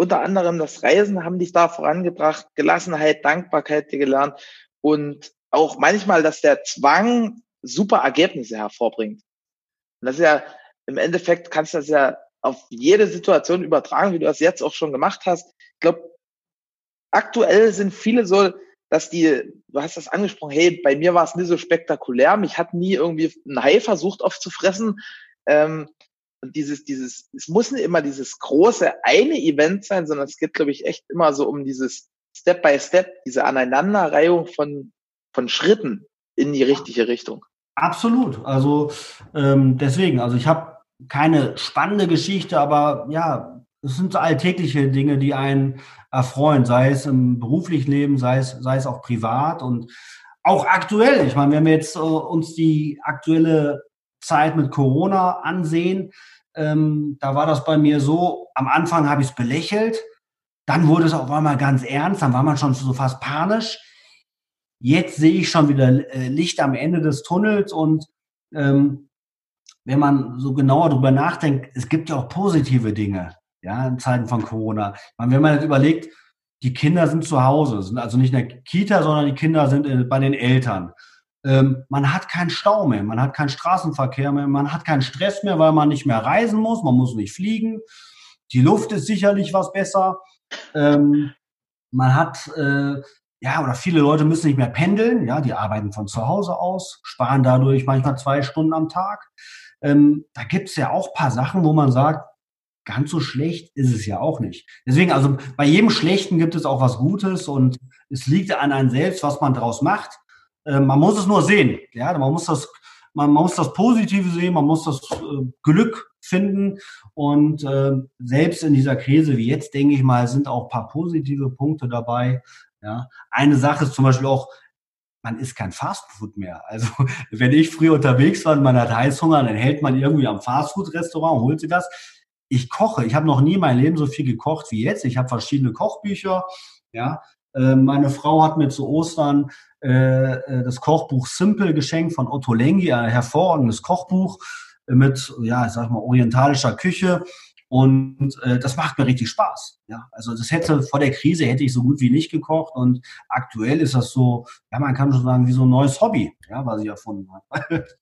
A: unter anderem das Reisen, haben dich da vorangebracht, Gelassenheit, Dankbarkeit dir gelernt und auch manchmal, dass der Zwang super Ergebnisse hervorbringt. Und das ist ja, im Endeffekt kannst du das ja auf jede Situation übertragen, wie du das jetzt auch schon gemacht hast. Ich glaube, aktuell sind viele so, dass die, du hast das angesprochen, hey, bei mir war es nie so spektakulär, mich hat nie irgendwie ein Hai versucht aufzufressen. Ähm, und dieses, dieses, es muss nicht immer dieses große eine Event sein, sondern es geht, glaube ich, echt immer so um dieses Step by Step, diese Aneinanderreihung von, von Schritten in die richtige Richtung.
B: Absolut. Also ähm, deswegen, also ich habe keine spannende Geschichte, aber ja, es sind so alltägliche Dinge, die einen erfreuen, sei es im beruflichen Leben, sei es, sei es auch privat und auch aktuell. Ich meine, wenn wir jetzt äh, uns die aktuelle Zeit mit Corona ansehen, ähm, da war das bei mir so, am Anfang habe ich es belächelt, dann wurde es auf einmal ganz ernst, dann war man schon so fast panisch. Jetzt sehe ich schon wieder äh, Licht am Ende des Tunnels und ähm, wenn man so genauer drüber nachdenkt, es gibt ja auch positive Dinge, ja, in Zeiten von Corona. Meine, wenn man jetzt überlegt, die Kinder sind zu Hause, sind also nicht in der Kita, sondern die Kinder sind äh, bei den Eltern. Ähm, man hat keinen Stau mehr, man hat keinen Straßenverkehr mehr, man hat keinen Stress mehr, weil man nicht mehr reisen muss, man muss nicht fliegen. Die Luft ist sicherlich was besser. Ähm, man hat, äh, ja, oder viele Leute müssen nicht mehr pendeln, ja, die arbeiten von zu Hause aus, sparen dadurch manchmal zwei Stunden am Tag. Ähm, da gibt es ja auch paar Sachen, wo man sagt, ganz so schlecht ist es ja auch nicht. Deswegen, also bei jedem Schlechten gibt es auch was Gutes und es liegt an einem selbst, was man daraus macht. Äh, man muss es nur sehen. Ja, man muss das, man, man muss das Positive sehen, man muss das äh, Glück finden und äh, selbst in dieser Krise wie jetzt, denke ich mal, sind auch paar positive Punkte dabei. Ja, eine Sache ist zum Beispiel auch, man isst kein Fastfood mehr. Also wenn ich früher unterwegs war und man hat Heißhunger, dann hält man irgendwie am Fastfood-Restaurant und holt sich das. Ich koche. Ich habe noch nie mein Leben so viel gekocht wie jetzt. Ich habe verschiedene Kochbücher. Ja, meine Frau hat mir zu Ostern äh, äh, das Kochbuch Simple geschenkt von Otto Lengi, ein hervorragendes Kochbuch mit, ja, ich sag mal, orientalischer Küche. Und äh, das macht mir richtig Spaß. Ja, also das hätte vor der Krise hätte ich so gut wie nicht gekocht und aktuell ist das so, ja, man kann schon sagen, wie so ein neues Hobby, ja, was ich erfunden habe.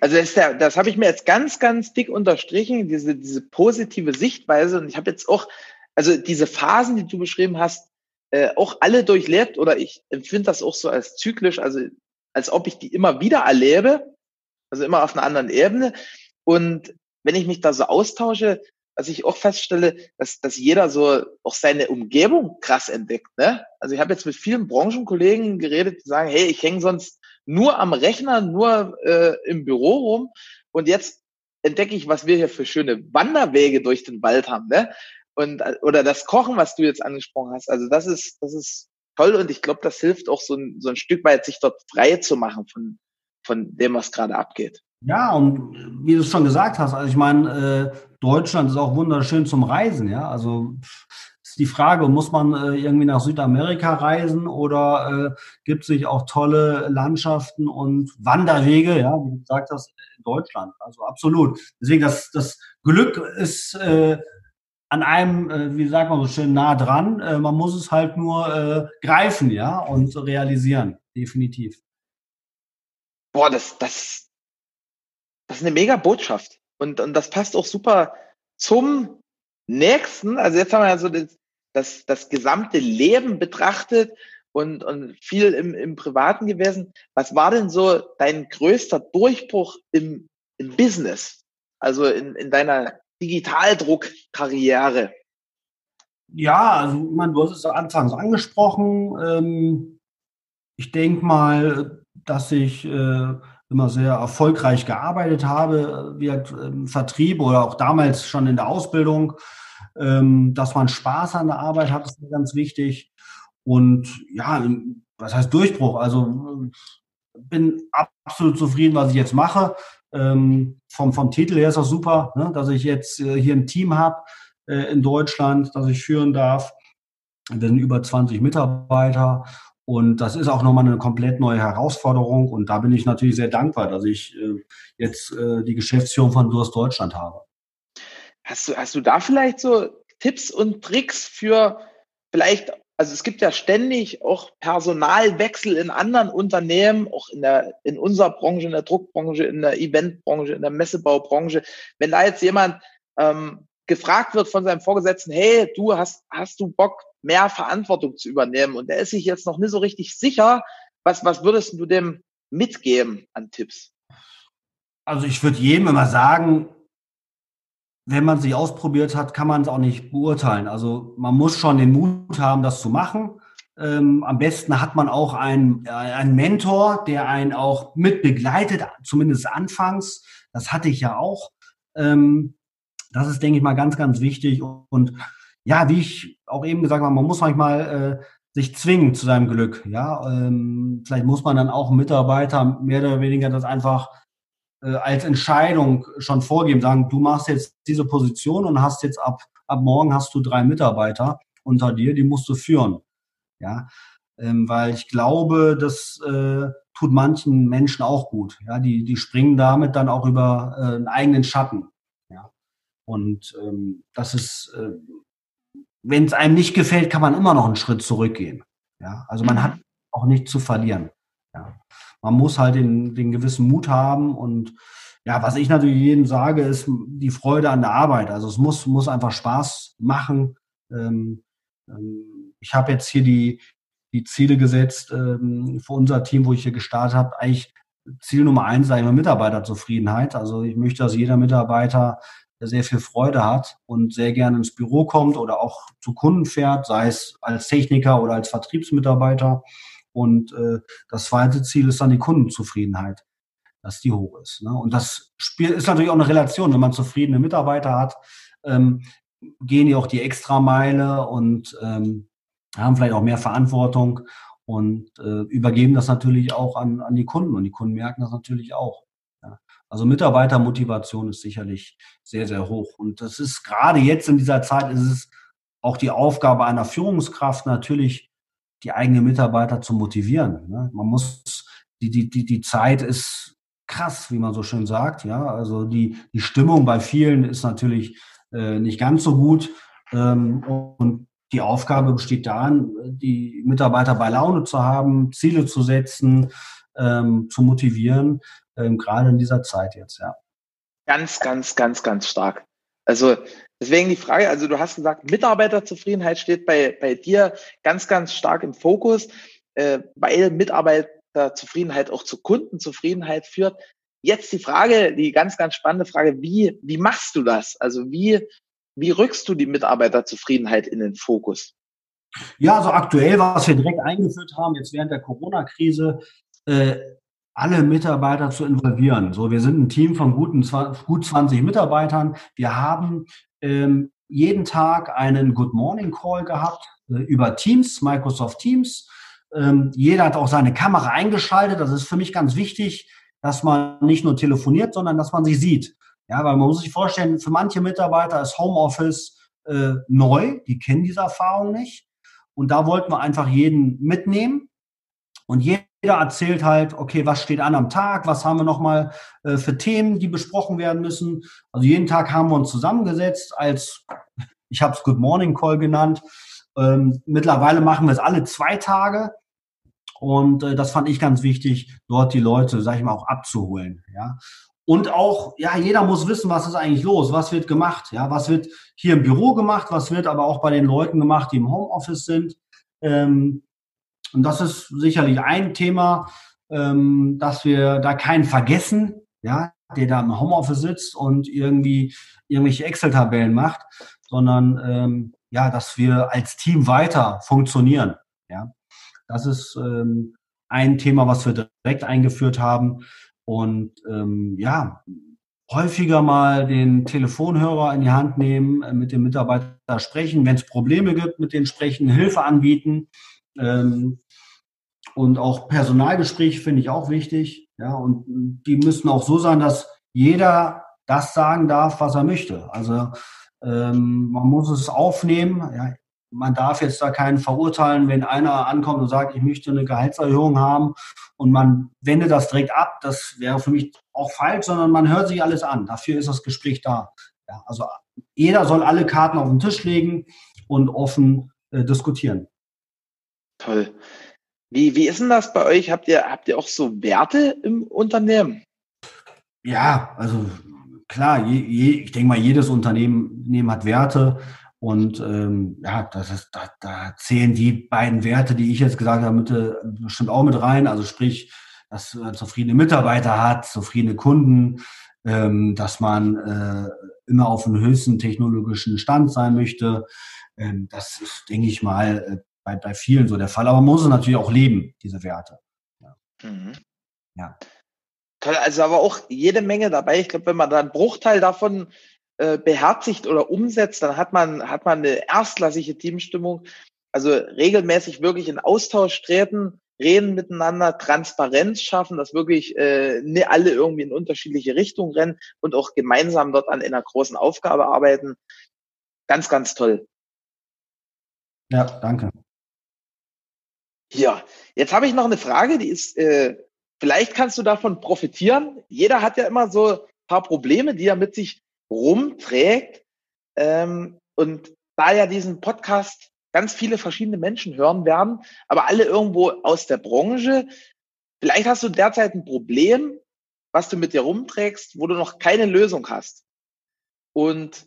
A: Also das, das habe ich mir jetzt ganz, ganz dick unterstrichen, diese, diese positive Sichtweise. Und ich habe jetzt auch, also diese Phasen, die du beschrieben hast, äh, auch alle durchlebt oder ich empfinde das auch so als zyklisch, also als ob ich die immer wieder erlebe, also immer auf einer anderen Ebene. Und wenn ich mich da so austausche, was ich auch feststelle, dass, dass jeder so auch seine Umgebung krass entdeckt. Ne? Also ich habe jetzt mit vielen Branchenkollegen geredet, die sagen, hey, ich hänge sonst nur am Rechner, nur äh, im Büro rum und jetzt entdecke ich, was wir hier für schöne Wanderwege durch den Wald haben. Ne? Und, oder das Kochen, was du jetzt angesprochen hast. Also das ist, das ist toll und ich glaube, das hilft auch so ein, so ein Stück weit, sich dort frei zu machen von, von dem, was gerade abgeht.
B: Ja, und wie du es schon gesagt hast, also ich meine, äh, Deutschland ist auch wunderschön zum Reisen, ja. Also ist die Frage, muss man äh, irgendwie nach Südamerika reisen oder äh, gibt es sich auch tolle Landschaften und Wanderwege, ja, wie du gesagt hast, in Deutschland. Also absolut. Deswegen, das, das Glück ist äh, an einem, äh, wie sagt man so schön, nah dran. Äh, man muss es halt nur äh, greifen, ja, und realisieren, definitiv.
A: Boah, das, das, das ist eine mega Botschaft. Und, und das passt auch super zum nächsten. Also jetzt haben wir ja so das, das, das gesamte Leben betrachtet und, und viel im, im Privaten gewesen. Was war denn so dein größter Durchbruch im, im Business? Also in, in deiner Digitaldruckkarriere?
B: Ja, also man, du hast es anfangs angesprochen. Ähm, ich denke mal, dass ich äh, immer sehr erfolgreich gearbeitet habe, wie im Vertrieb oder auch damals schon in der Ausbildung. Ähm, dass man Spaß an der Arbeit hat, ist mir ganz wichtig. Und ja, was heißt Durchbruch? Also bin absolut zufrieden, was ich jetzt mache. Ähm, vom, vom Titel her ist das super, ne, dass ich jetzt äh, hier ein Team habe, äh, in Deutschland, das ich führen darf. Wir sind über 20 Mitarbeiter und das ist auch nochmal eine komplett neue Herausforderung. Und da bin ich natürlich sehr dankbar, dass ich äh, jetzt äh, die Geschäftsführung von Durst Deutschland habe.
A: Hast du, hast du da vielleicht so Tipps und Tricks für vielleicht, also es gibt ja ständig auch Personalwechsel in anderen Unternehmen, auch in der, in unserer Branche, in der Druckbranche, in der Eventbranche, in der Messebaubranche. Wenn da jetzt jemand ähm, gefragt wird von seinem Vorgesetzten, hey, du hast, hast du Bock, mehr Verantwortung zu übernehmen? Und der ist sich jetzt noch nicht so richtig sicher. Was, was würdest du dem mitgeben an Tipps?
B: Also ich würde jedem immer sagen, wenn man sich ausprobiert hat, kann man es auch nicht beurteilen. Also man muss schon den Mut haben, das zu machen. Ähm, am besten hat man auch einen, äh, einen Mentor, der einen auch mit begleitet, zumindest anfangs. Das hatte ich ja auch. Ähm, das ist, denke ich mal, ganz, ganz wichtig. Und ja, wie ich auch eben gesagt habe, man muss manchmal äh, sich zwingen zu seinem Glück. Ja, ähm, vielleicht muss man dann auch Mitarbeiter mehr oder weniger das einfach äh, als Entscheidung schon vorgeben, sagen, du machst jetzt diese Position und hast jetzt ab, ab morgen hast du drei Mitarbeiter unter dir, die musst du führen. Ja, ähm, weil ich glaube, das äh, tut manchen Menschen auch gut. Ja, die, die springen damit dann auch über äh, einen eigenen Schatten. Ja, und ähm, das ist, äh, wenn es einem nicht gefällt, kann man immer noch einen Schritt zurückgehen. Ja, also man hat auch nichts zu verlieren. Ja man muss halt den, den gewissen Mut haben und ja, was ich natürlich jedem sage, ist die Freude an der Arbeit. Also es muss, muss einfach Spaß machen. Ähm, ähm, ich habe jetzt hier die, die Ziele gesetzt ähm, für unser Team, wo ich hier gestartet habe. Eigentlich Ziel Nummer eins ist immer Mitarbeiterzufriedenheit. Also ich möchte, dass jeder Mitarbeiter sehr viel Freude hat und sehr gerne ins Büro kommt oder auch zu Kunden fährt, sei es als Techniker oder als Vertriebsmitarbeiter. Und äh, das zweite Ziel ist dann die Kundenzufriedenheit, dass die hoch ist. Ne? Und das Spiel ist natürlich auch eine Relation. Wenn man zufriedene Mitarbeiter hat, ähm, gehen die auch die Extrameile und ähm, haben vielleicht auch mehr Verantwortung und äh, übergeben das natürlich auch an, an die Kunden. Und die Kunden merken das natürlich auch. Also Mitarbeitermotivation ist sicherlich sehr, sehr hoch. Und das ist gerade jetzt in dieser Zeit ist es auch die Aufgabe einer Führungskraft natürlich die eigenen Mitarbeiter zu motivieren. Ne? Man muss, die, die, die, die Zeit ist krass, wie man so schön sagt. Ja, also die, die Stimmung bei vielen ist natürlich äh, nicht ganz so gut. Ähm, und die Aufgabe besteht darin, die Mitarbeiter bei Laune zu haben, Ziele zu setzen, ähm, zu motivieren, ähm, gerade in dieser Zeit jetzt, ja.
A: Ganz, ganz, ganz, ganz stark. Also deswegen die Frage, also du hast gesagt, Mitarbeiterzufriedenheit steht bei, bei dir ganz, ganz stark im Fokus, äh, weil Mitarbeiterzufriedenheit auch zu Kundenzufriedenheit führt. Jetzt die Frage, die ganz, ganz spannende Frage, wie, wie machst du das? Also wie, wie rückst du die Mitarbeiterzufriedenheit in den Fokus?
B: Ja, also aktuell, was wir direkt eingeführt haben, jetzt während der Corona-Krise, äh, alle Mitarbeiter zu involvieren. So, wir sind ein Team von guten, gut 20 Mitarbeitern. Wir haben ähm, jeden Tag einen Good Morning Call gehabt äh, über Teams, Microsoft Teams. Ähm, jeder hat auch seine Kamera eingeschaltet. Das ist für mich ganz wichtig, dass man nicht nur telefoniert, sondern dass man sich sieht. Ja, weil man muss sich vorstellen, für manche Mitarbeiter ist Homeoffice äh, neu. Die kennen diese Erfahrung nicht. Und da wollten wir einfach jeden mitnehmen. Und jeder erzählt halt, okay, was steht an am Tag, was haben wir nochmal äh, für Themen, die besprochen werden müssen. Also jeden Tag haben wir uns zusammengesetzt als, ich habe es Good Morning Call genannt. Ähm, mittlerweile machen wir es alle zwei Tage. Und äh, das fand ich ganz wichtig, dort die Leute, sag ich mal, auch abzuholen. Ja. Und auch, ja, jeder muss wissen, was ist eigentlich los, was wird gemacht, ja, was wird hier im Büro gemacht, was wird aber auch bei den Leuten gemacht, die im Homeoffice sind. Ähm, und das ist sicherlich ein Thema, ähm, dass wir da keinen vergessen, ja, der da im Homeoffice sitzt und irgendwie irgendwelche Excel-Tabellen macht, sondern ähm, ja, dass wir als Team weiter funktionieren. Ja, das ist ähm, ein Thema, was wir direkt eingeführt haben und ähm, ja, häufiger mal den Telefonhörer in die Hand nehmen, äh, mit dem Mitarbeiter sprechen, wenn es Probleme gibt, mit denen sprechen, Hilfe anbieten. Ähm, und auch Personalgespräche finde ich auch wichtig. Ja, und die müssen auch so sein, dass jeder das sagen darf, was er möchte. Also Ähm, man muss es aufnehmen. Ja, man darf jetzt da keinen verurteilen, wenn einer ankommt und sagt, ich möchte eine Gehaltserhöhung haben und man wendet das direkt ab. Das wäre für mich auch falsch, sondern man hört sich alles an. Dafür ist das Gespräch da. Ja, also jeder soll alle Karten auf den Tisch legen und offen äh, diskutieren.
A: Toll. Wie, wie ist denn das bei euch? Habt ihr, habt ihr auch so Werte im Unternehmen?
B: Ja, also klar, je, je, ich denke mal, jedes Unternehmen, hat Werte. Und ähm, ja, das ist, da, da zählen die beiden Werte, die ich jetzt gesagt habe, mit, äh, bestimmt auch mit rein. Also sprich, dass man zufriedene Mitarbeiter hat, zufriedene Kunden, ähm, dass man äh, immer auf dem höchsten technologischen Stand sein möchte. Ähm, das ist, denke ich mal, äh, bei, bei vielen so der Fall. Aber man muss es natürlich auch leben, diese Werte. Ja. Mhm.
A: ja. Toll, also aber auch jede Menge dabei. Ich glaube, wenn man da einen Bruchteil davon äh, beherzigt oder umsetzt, dann hat man, hat man eine erstklassige Teamstimmung. Also regelmäßig wirklich in Austausch treten, reden miteinander, Transparenz schaffen, dass wirklich äh, nicht alle irgendwie in unterschiedliche Richtungen rennen und auch gemeinsam dort an einer großen Aufgabe arbeiten. Ganz, ganz toll.
B: Ja, danke.
A: Ja, jetzt habe ich noch eine Frage, die ist, äh, vielleicht kannst du davon profitieren. Jeder hat ja immer so ein paar Probleme, die er mit sich rumträgt. Ähm, und da ja diesen Podcast ganz viele verschiedene Menschen hören werden, aber alle irgendwo aus der Branche, vielleicht hast du derzeit ein Problem, was du mit dir rumträgst, wo du noch keine Lösung hast. Und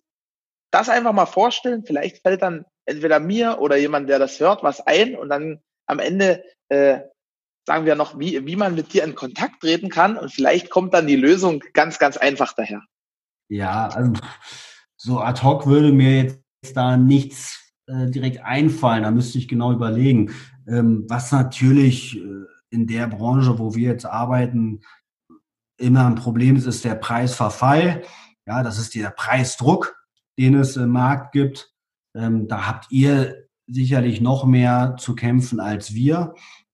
A: das einfach mal vorstellen, vielleicht fällt dann entweder mir oder jemand, der das hört, was ein und dann am Ende äh, sagen wir noch, wie, wie man mit dir in Kontakt treten kann und vielleicht kommt dann die Lösung ganz, ganz einfach daher.
B: Ja, also so ad hoc würde mir jetzt da nichts äh, direkt einfallen. Da müsste ich genau überlegen. Ähm, was natürlich äh, in der Branche, wo wir jetzt arbeiten, immer ein Problem ist, ist der Preisverfall. Ja, das ist der Preisdruck, den es im Markt gibt. Ähm, da habt ihr sicherlich noch mehr zu kämpfen als wir.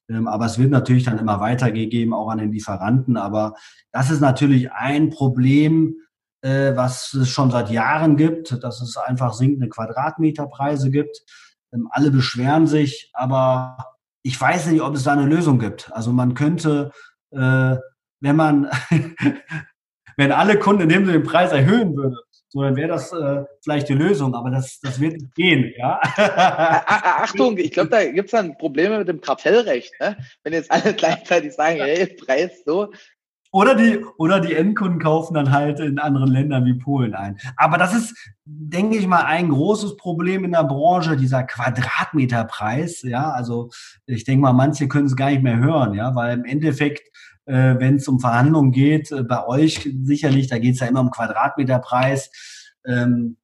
B: Ähm, aber es wird natürlich dann immer weitergegeben, auch an den Lieferanten. Aber das ist natürlich ein Problem, äh, was es schon seit Jahren gibt, dass es einfach sinkende Quadratmeterpreise gibt. Ähm, alle beschweren sich, aber ich weiß nicht, ob es da eine Lösung gibt. Also man könnte, äh, wenn man, wenn alle Kunden in dem den Preis erhöhen würde, so, dann wäre das äh, vielleicht die Lösung, aber das, das wird nicht gehen, ja.
A: Achtung, ich glaube, da gibt es dann Probleme mit dem Kartellrecht, ne? wenn jetzt alle gleichzeitig sagen, hey, Preis so,
B: oder die, oder die Endkunden kaufen dann halt in anderen Ländern wie Polen ein. Aber das ist, denke ich mal, ein großes Problem in der Branche, dieser Quadratmeterpreis. Ja, also ich denke mal, manche können es gar nicht mehr hören, ja, weil im Endeffekt, äh, wenn es um Verhandlungen geht, äh, bei euch sicherlich, da geht es ja immer um Quadratmeterpreis. Ähm,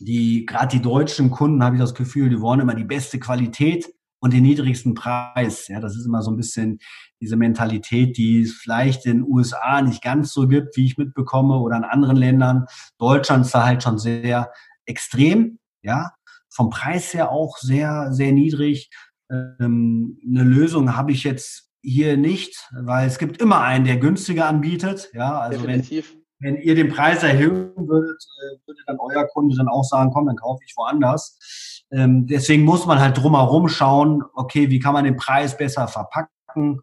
B: die, gerade die deutschen Kunden, habe ich das Gefühl, die wollen immer die beste Qualität und den niedrigsten Preis. Ja, das ist immer so ein bisschen diese Mentalität, die es vielleicht in den USA nicht ganz so gibt, wie ich mitbekomme, oder in anderen Ländern. Deutschland ist da halt schon sehr extrem, ja, vom Preis her auch sehr, sehr niedrig. Ähm, eine Lösung habe ich jetzt hier nicht, weil es gibt immer einen, der günstiger anbietet. Ja, also Definitiv. wenn, wenn ihr den Preis erhöhen würdet, äh, würde dann euer Kunde dann auch sagen, komm, dann kaufe ich woanders. Ähm, deswegen muss man halt drumherum schauen, okay, wie kann man den Preis besser verpacken?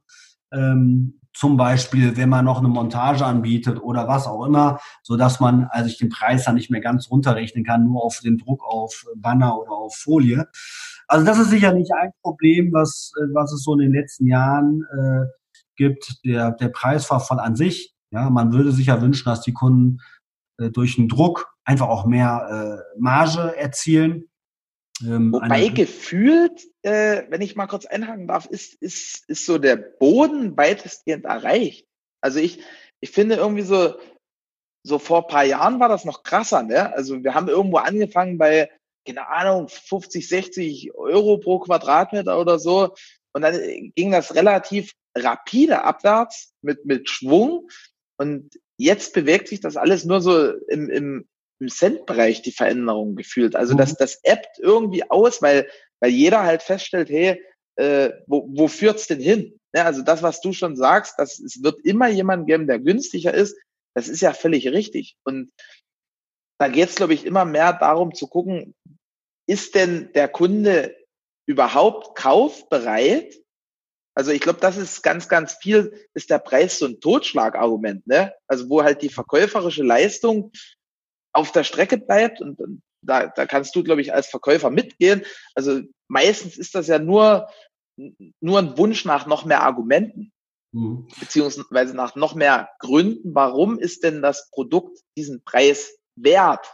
B: Ähm, zum Beispiel, wenn man noch eine Montage anbietet oder was auch immer, so dass man also ich den Preis dann nicht mehr ganz runterrechnen kann, nur auf den Druck auf Banner oder auf Folie. Also das ist sicherlich ein Problem, was, äh, was es so in den letzten Jahren äh, gibt, der, der Preisverfall an sich. Ja, man würde sich ja wünschen, dass die Kunden äh, durch den Druck einfach auch mehr äh, Marge erzielen.
A: Ähm, Wobei gefühlt, äh, wenn ich mal kurz einhaken darf, ist, ist, ist so der Boden weitestgehend erreicht. Also ich, ich finde irgendwie so, so vor ein paar Jahren war das noch krasser, ne? Also wir haben irgendwo angefangen bei, keine Ahnung, 50, 60 Euro pro Quadratmeter oder so. Und dann ging das relativ rapide abwärts mit, mit Schwung. Und jetzt bewegt sich das alles nur so im, im, im Cent-Bereich die Veränderung gefühlt. Also mhm. das, das ebbt irgendwie aus, weil, weil jeder halt feststellt, hey, äh, wo, wo führt's denn hin? Ja, also das, was du schon sagst, dass es wird immer jemanden geben, der günstiger ist, das ist ja völlig richtig. Und da geht es, glaube ich, immer mehr darum zu gucken, ist denn der Kunde überhaupt kaufbereit? Also ich glaube, das ist ganz, ganz viel, ist der Preis so ein Totschlagargument, ne? Also wo halt die verkäuferische Leistung auf der Strecke bleibt und, und da, da kannst du, glaube ich, als Verkäufer mitgehen. Also meistens ist das ja nur, nur ein Wunsch nach noch mehr Argumenten, mhm. beziehungsweise nach noch mehr Gründen. Warum ist denn das Produkt diesen Preis wert?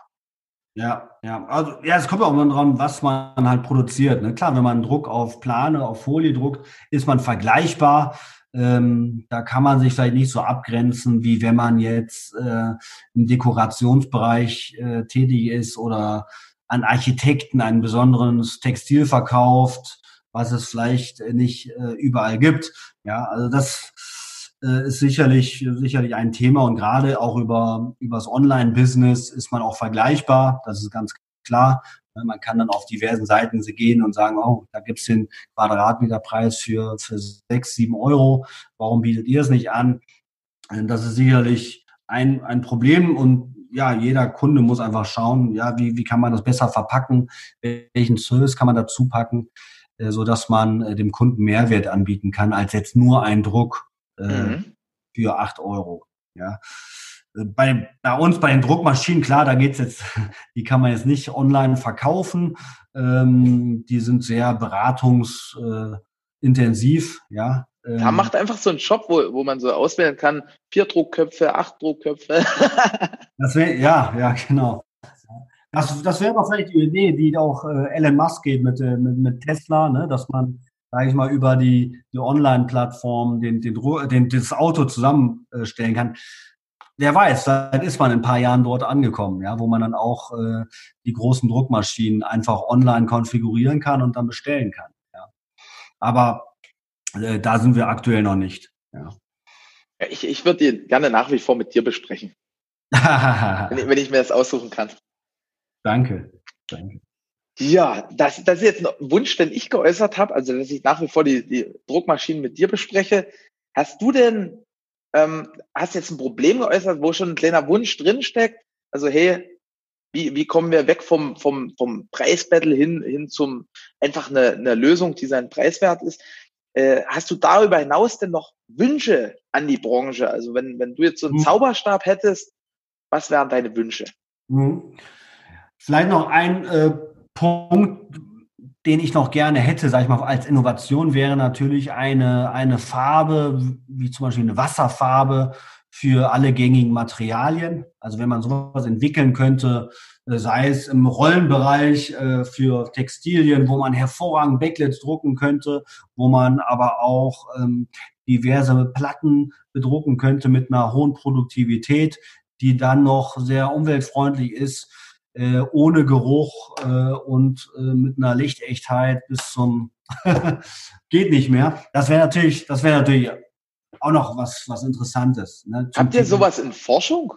B: Ja, ja, also ja, es kommt auch immer dran, was man halt produziert. Ne? Klar, wenn man Druck auf Plane, auf Folie druckt, ist man vergleichbar. Ähm, da kann man sich vielleicht nicht so abgrenzen, wie wenn man jetzt äh, im Dekorationsbereich äh, tätig ist oder an Architekten ein besonderes Textil verkauft, was es vielleicht nicht äh, überall gibt. Ja, also das ist sicherlich, sicherlich ein Thema und gerade auch über, über das Online-Business ist man auch vergleichbar. Das ist ganz klar. Man kann dann auf diversen Seiten gehen und sagen, oh, da gibt's den Quadratmeterpreis für, für sechs, sieben Euro. Warum bietet ihr es nicht an? Das ist sicherlich ein, ein Problem und ja, jeder Kunde muss einfach schauen, ja, wie, wie kann man das besser verpacken? Welchen Service kann man dazu packen, äh, so dass man äh, dem Kunden Mehrwert anbieten kann, als jetzt nur ein Druck äh, mhm. für acht Euro. Ja. Äh, bei, bei uns, bei den Druckmaschinen, klar, da geht's jetzt, die kann man jetzt nicht online verkaufen. Ähm, die sind sehr beratungsintensiv, äh, ja.
A: Ähm, da macht einfach so einen Shop, wo, wo man so auswählen kann, vier Druckköpfe, acht Druckköpfe.
B: das wäre, ja, ja, genau. Das, das wäre doch vielleicht die Idee, die auch äh, Elon Musk geht mit, äh, mit, mit Tesla, ne? dass man sage ich mal, über die, die Online-Plattform den, den, den, das Auto zusammenstellen kann. Wer weiß, vielleicht ist man in ein paar Jahren dort angekommen, ja, wo man dann auch äh, die großen Druckmaschinen einfach online konfigurieren kann und dann bestellen kann. Ja. Aber äh, da sind wir aktuell noch nicht. Ja.
A: Ich, ich würde die gerne nach wie vor mit dir besprechen. wenn, ich, wenn ich mir das aussuchen kann.
B: Danke. Danke.
A: Ja, das, das ist jetzt ein Wunsch, den ich geäußert habe, also dass ich nach wie vor die, die Druckmaschinen mit dir bespreche. Hast du denn, ähm, hast jetzt ein Problem geäußert, wo schon ein kleiner Wunsch drinsteckt? Also hey, wie, wie kommen wir weg vom, vom, vom Preisbattle hin, hin zum einfach eine, eine Lösung, die seinen Preiswert ist? Äh, hast du darüber hinaus denn noch Wünsche an die Branche? Also wenn, wenn du jetzt so einen hm. Zauberstab hättest, was wären deine Wünsche?
B: Hm. Vielleicht noch ein äh Punkt, den ich noch gerne hätte, sage ich mal, als Innovation wäre natürlich eine, eine Farbe, wie zum Beispiel eine Wasserfarbe für alle gängigen Materialien. Also wenn man sowas entwickeln könnte, äh, sei es im Rollenbereich äh, für Textilien, wo man hervorragend Backlets drucken könnte, wo man aber auch ähm, diverse Platten bedrucken könnte mit einer hohen Produktivität, die dann noch sehr umweltfreundlich ist äh, ohne Geruch äh, und äh, mit einer Lichtechtheit bis zum geht nicht mehr. Das wäre natürlich, das wäre natürlich auch noch was, was Interessantes.
A: Ne? Habt ihr sowas in Forschung?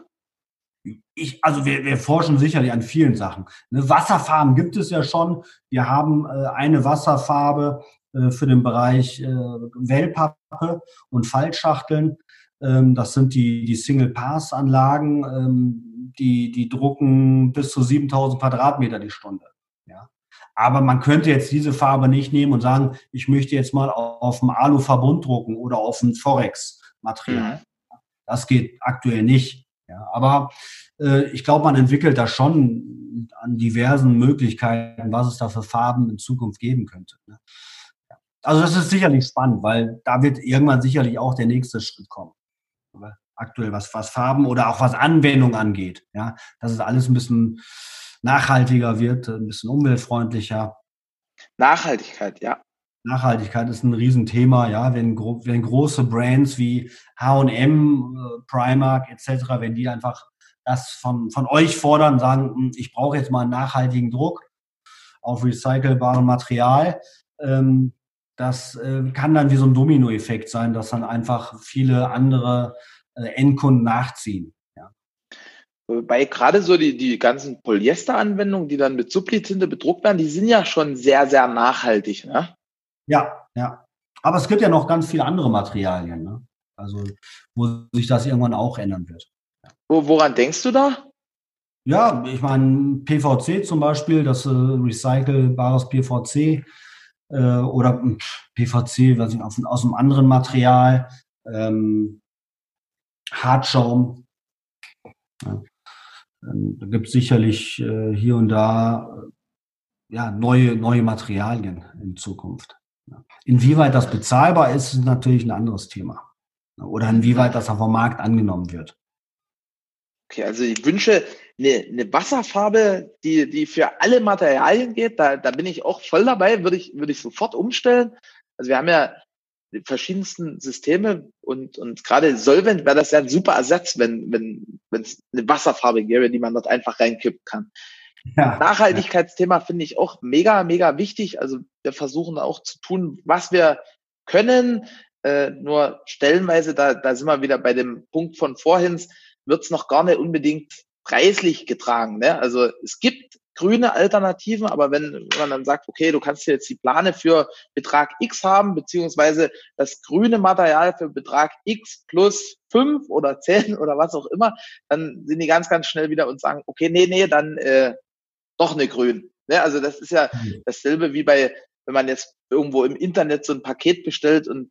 B: Ich, also wir, wir forschen sicherlich an vielen Sachen. Ne, Wasserfarben gibt es ja schon. Wir haben äh, eine Wasserfarbe äh, für den Bereich äh, Wellpappe und Faltschachteln. Ähm, das sind die, die Single-Pass-Anlagen. Ähm, die, die drucken bis zu 7000 Quadratmeter die Stunde. Ja. Aber man könnte jetzt diese Farbe nicht nehmen und sagen, ich möchte jetzt mal auf dem Alu-Verbund drucken oder auf dem Forex-Material. Mhm. Das geht aktuell nicht. Ja. Aber äh, ich glaube, man entwickelt da schon an diversen Möglichkeiten, was es da für Farben in Zukunft geben könnte. Ne. Also das ist sicherlich spannend, weil da wird irgendwann sicherlich auch der nächste Schritt kommen aktuell, was, was Farben oder auch was Anwendung angeht. Ja, dass es alles ein bisschen nachhaltiger wird, ein bisschen umweltfreundlicher.
A: Nachhaltigkeit, ja.
B: Nachhaltigkeit ist ein Riesenthema, ja, wenn, wenn große Brands wie H&M, Primark etc., wenn die einfach das von, von euch fordern, sagen, hm, ich brauche jetzt mal einen nachhaltigen Druck auf recycelbarem Material, ähm, das äh, kann dann wie so ein Dominoeffekt sein, dass dann einfach viele andere Endkunden nachziehen. Ja.
A: Bei gerade so die, die ganzen Polyester-Anwendungen, die dann mit Subli-Tinte bedruckt werden, die sind ja schon sehr, sehr nachhaltig. Ne?
B: Ja, ja. Aber es gibt ja noch ganz viele andere Materialien, ne? also wo sich das irgendwann auch ändern wird.
A: Wo, woran denkst du da?
B: Ja, ich meine, PVC zum Beispiel, das äh, recycelbares PVC äh, oder PVC, was ich, aus, aus einem anderen Material, ähm, Hartschaum. Ja. Ähm, da gibt es sicherlich äh, hier und da ja, neue, neue Materialien in Zukunft. Ja. Inwieweit das bezahlbar ist, ist natürlich ein anderes Thema. Oder inwieweit das auf dem Markt angenommen wird.
A: Okay, also ich wünsche eine, eine Wasserfarbe, die, die für alle Materialien geht. Da, da bin ich auch voll dabei, würde ich, würde ich sofort umstellen. Also wir haben ja verschiedensten Systeme und, und gerade Solvent wäre das ja ein super Ersatz, wenn, wenn, wenn es eine Wasserfarbe gäbe, die man dort einfach reinkippen kann. Ja, Nachhaltigkeitsthema finde ich auch mega, mega wichtig. Also wir versuchen auch zu tun, was wir können. Äh, nur stellenweise, da, da sind wir wieder bei dem Punkt von vorhin, wird es noch gar nicht unbedingt preislich getragen. Ne? Also es gibt grüne Alternativen, aber wenn man dann sagt, okay, du kannst jetzt die Plane für Betrag X haben, beziehungsweise das grüne Material für Betrag X plus fünf oder zehn oder was auch immer, dann sind die ganz, ganz schnell wieder und sagen, okay, nee, nee, dann äh, doch eine grün. Ne? Also das ist ja mhm. dasselbe wie bei, wenn man jetzt irgendwo im Internet so ein Paket bestellt und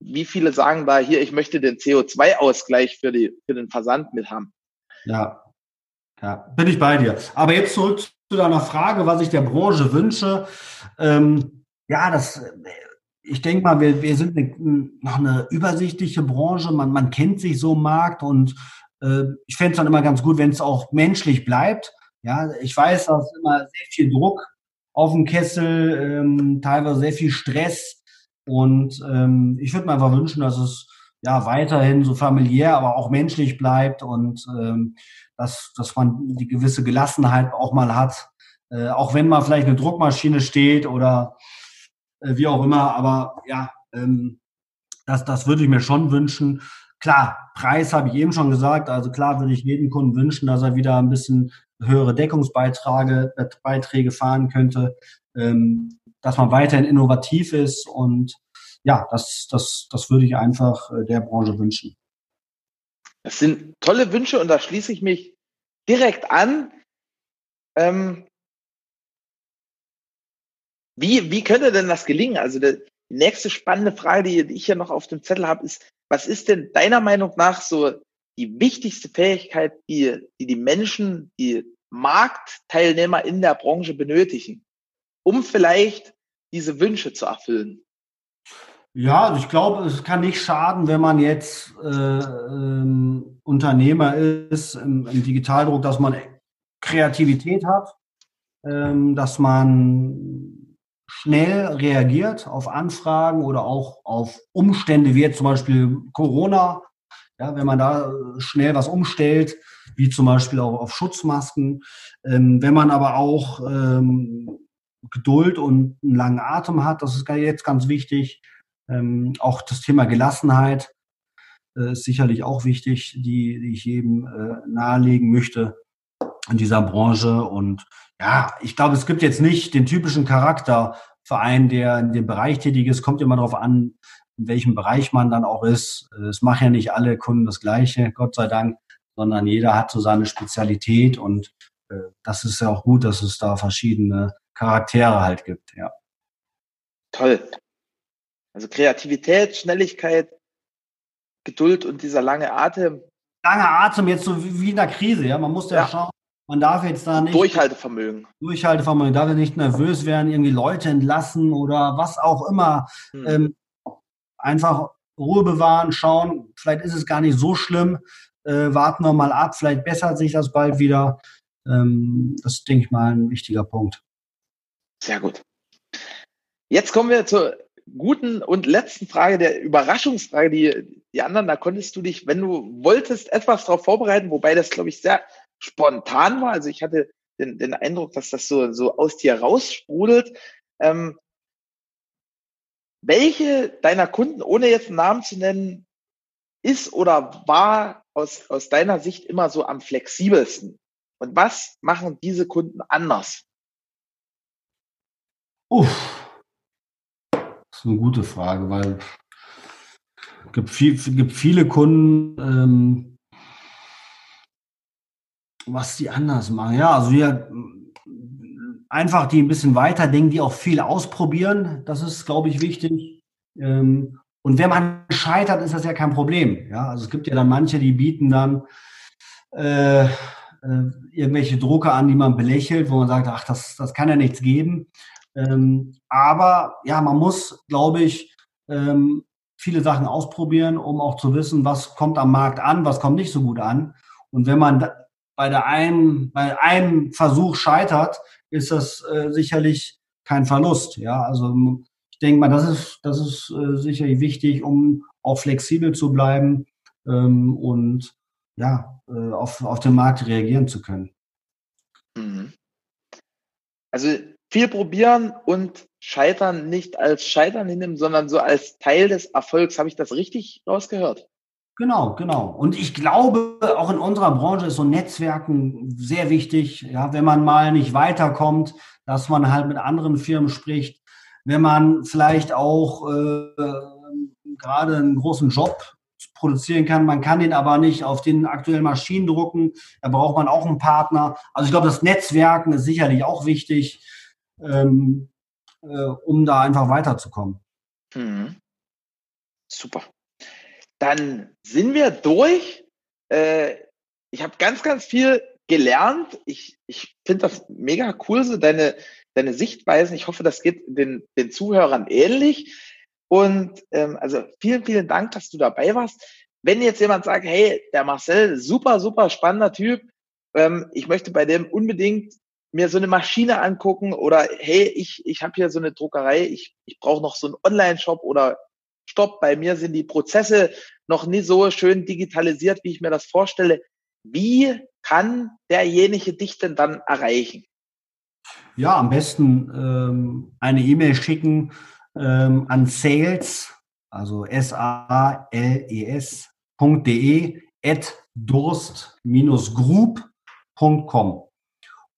A: wie viele sagen da hier, ich möchte den CO2-Ausgleich für, die, für den Versand mit haben.
B: Ja, ja, bin ich bei dir. Aber jetzt zurück zu deiner Frage, was ich der Branche wünsche. Ähm, ja, das, ich denke mal, wir, wir sind eine, noch eine übersichtliche Branche. Man, man kennt sich so im Markt und äh, ich fände es dann immer ganz gut, wenn es auch menschlich bleibt. Ja, ich weiß, da ist immer sehr viel Druck auf dem Kessel, ähm, teilweise sehr viel Stress. Und ähm, ich würde mir einfach wünschen, dass es ja weiterhin so familiär, aber auch menschlich bleibt und ähm, dass, dass man die gewisse Gelassenheit auch mal hat, äh, auch wenn mal vielleicht eine Druckmaschine steht oder äh, wie auch immer. Aber ja, ähm, das, das würde ich mir schon wünschen. Klar, Preis habe ich eben schon gesagt. Also klar würde ich jedem Kunden wünschen, dass er wieder ein bisschen höhere Deckungsbeiträge Beiträge fahren könnte, ähm, dass man weiterhin innovativ ist und ja, das, das, das würde ich einfach äh, der Branche wünschen.
A: Das sind tolle Wünsche und da schließe ich mich direkt an. Ähm, wie, wie könnte denn das gelingen? Also die nächste spannende Frage, die, ich hier noch auf dem Zettel habe, ist, was ist denn deiner Meinung nach so die wichtigste Fähigkeit, die die, die Menschen, die Marktteilnehmer in der Branche benötigen, um vielleicht diese Wünsche zu erfüllen?
B: Ja, also ich glaube, es kann nicht schaden, wenn man jetzt äh, ähm, Unternehmer ist im, im, Digitaldruck, dass man Kreativität hat, ähm, dass man schnell reagiert auf Anfragen oder auch auf Umstände wie jetzt zum Beispiel Corona. Ja, wenn man da schnell was umstellt, wie zum Beispiel auch auf Schutzmasken. Ähm, wenn man aber auch ähm, Geduld und einen langen Atem hat, das ist jetzt ganz wichtig ähm, auch das Thema Gelassenheit äh, ist sicherlich auch wichtig, die, die ich jedem äh, nahelegen möchte in dieser Branche. Und ja, ich glaube, es gibt jetzt nicht den typischen Charakterverein, der in dem Bereich tätig ist. Kommt immer darauf an, in welchem Bereich man dann auch ist. Es machen ja nicht alle Kunden das Gleiche, Gott sei Dank, sondern jeder hat so seine Spezialität und äh, das ist ja auch gut, dass es da verschiedene Charaktere halt gibt, ja.
A: Toll. Also Kreativität, Schnelligkeit, Geduld und dieser lange Atem.
B: Lange Atem jetzt so wie in der Krise, ja. Man muss ja, ja. schauen, man darf jetzt da nicht.
A: Durchhaltevermögen.
B: Durchhaltevermögen, darf ja nicht nervös werden, irgendwie Leute entlassen oder was auch immer. Hm. Ähm, einfach Ruhe bewahren, schauen, vielleicht ist es gar nicht so schlimm. Äh, warten wir mal ab, vielleicht bessert sich das bald wieder. Ähm, das ist, denke ich mal, ein wichtiger Punkt.
A: Sehr gut. Jetzt kommen wir zur guten und letzten Frage, der Überraschungsfrage, die, die anderen, da konntest du dich, wenn du wolltest, etwas darauf vorbereiten, wobei das, glaube ich, sehr spontan war. Also ich hatte den, den Eindruck, dass das so, so aus dir raussprudelt. Ähm, welche deiner Kunden, ohne jetzt einen Namen zu nennen, ist oder war aus, aus deiner Sicht immer so am flexibelsten? Und was machen diese Kunden anders?
B: Uff. Ist eine gute Frage, weil es gibt, viel, gibt viele Kunden, ähm, was die anders machen. Ja, also wir einfach die ein bisschen weiterdenken, die auch viel ausprobieren. Das ist, glaube ich, wichtig. Ähm, und wenn man scheitert, ist das ja kein Problem. Ja, also es gibt ja dann manche, die bieten dann äh, äh, irgendwelche Drucker an, die man belächelt, wo man sagt, ach, das, das kann ja nichts geben. Ähm, aber ja, man muss, glaube ich, ähm, viele Sachen ausprobieren, um auch zu wissen, was kommt am Markt an, was kommt nicht so gut an. Und wenn man bei der einen, bei einem Versuch scheitert, ist das äh, sicherlich kein Verlust. Ja, also ich denke mal, das ist, das ist äh, sicherlich wichtig, um auch flexibel zu bleiben ähm, und ja, äh, auf, auf den Markt reagieren zu können.
A: Mhm. Also viel probieren und Scheitern nicht als Scheitern hinnehmen, sondern so als Teil des Erfolgs. Habe ich das richtig rausgehört?
B: Genau, genau. Und ich glaube, auch in unserer Branche ist so Netzwerken sehr wichtig. Ja, wenn man mal nicht weiterkommt, dass man halt mit anderen Firmen spricht. Wenn man vielleicht auch äh, gerade einen großen Job produzieren kann, man kann den aber nicht auf den aktuellen Maschinen drucken, da braucht man auch einen Partner. Also ich glaube, das Netzwerken ist sicherlich auch wichtig, ähm, äh, um da einfach weiterzukommen. Mhm.
A: Super dann sind wir durch. Äh, ich habe ganz, ganz viel gelernt. Ich, ich finde das mega cool, so deine, deine Sichtweisen. Ich hoffe, das geht den, den Zuhörern ähnlich. Und ähm, also vielen, vielen Dank, dass du dabei warst. Wenn jetzt jemand sagt, hey, der Marcel, super, super spannender Typ, ähm, ich möchte bei dem unbedingt mir so eine Maschine angucken oder hey, ich, ich habe hier so eine Druckerei, ich, ich brauche noch so einen Online-Shop oder stopp, bei mir sind die Prozesse noch nie so schön digitalisiert, wie ich mir das vorstelle. Wie kann derjenige dich denn dann erreichen?
B: Ja, am besten ähm, eine E-Mail schicken ähm, an sales, also S-A-L-E-S.de at durst-group.com.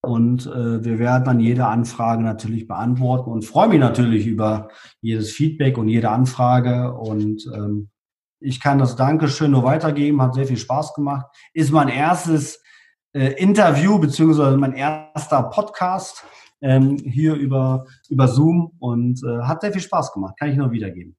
B: Und äh, wir werden dann jede Anfrage natürlich beantworten und freue mich natürlich über jedes Feedback und jede Anfrage. Und ähm, ich kann das Dankeschön nur weitergeben, hat sehr viel Spaß gemacht. Ist mein erstes äh, Interview beziehungsweise mein erster Podcast ähm, hier über, über Zoom und äh, hat sehr viel Spaß gemacht. Kann ich nur wiedergeben.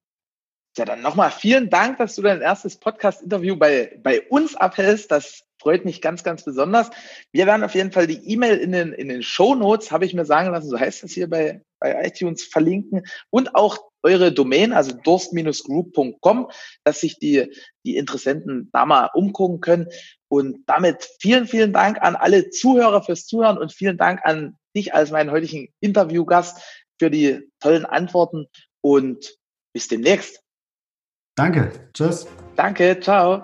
A: Ja, dann nochmal vielen Dank, dass du dein erstes Podcast-Interview bei, bei uns abhältst. Das freut mich ganz, ganz besonders. Wir werden auf jeden Fall die E-Mail in den, in den Show Notes, habe ich mir sagen lassen, so heißt das hier bei, bei iTunes, verlinken und auch eure Domain, also durst-group.com, dass sich die, die Interessenten da mal umgucken können. Und damit vielen, vielen Dank an alle Zuhörer fürs Zuhören und vielen Dank an dich als meinen heutigen Interviewgast für die tollen Antworten und bis demnächst.
B: Danke. Tschüss.
A: Danke. Ciao.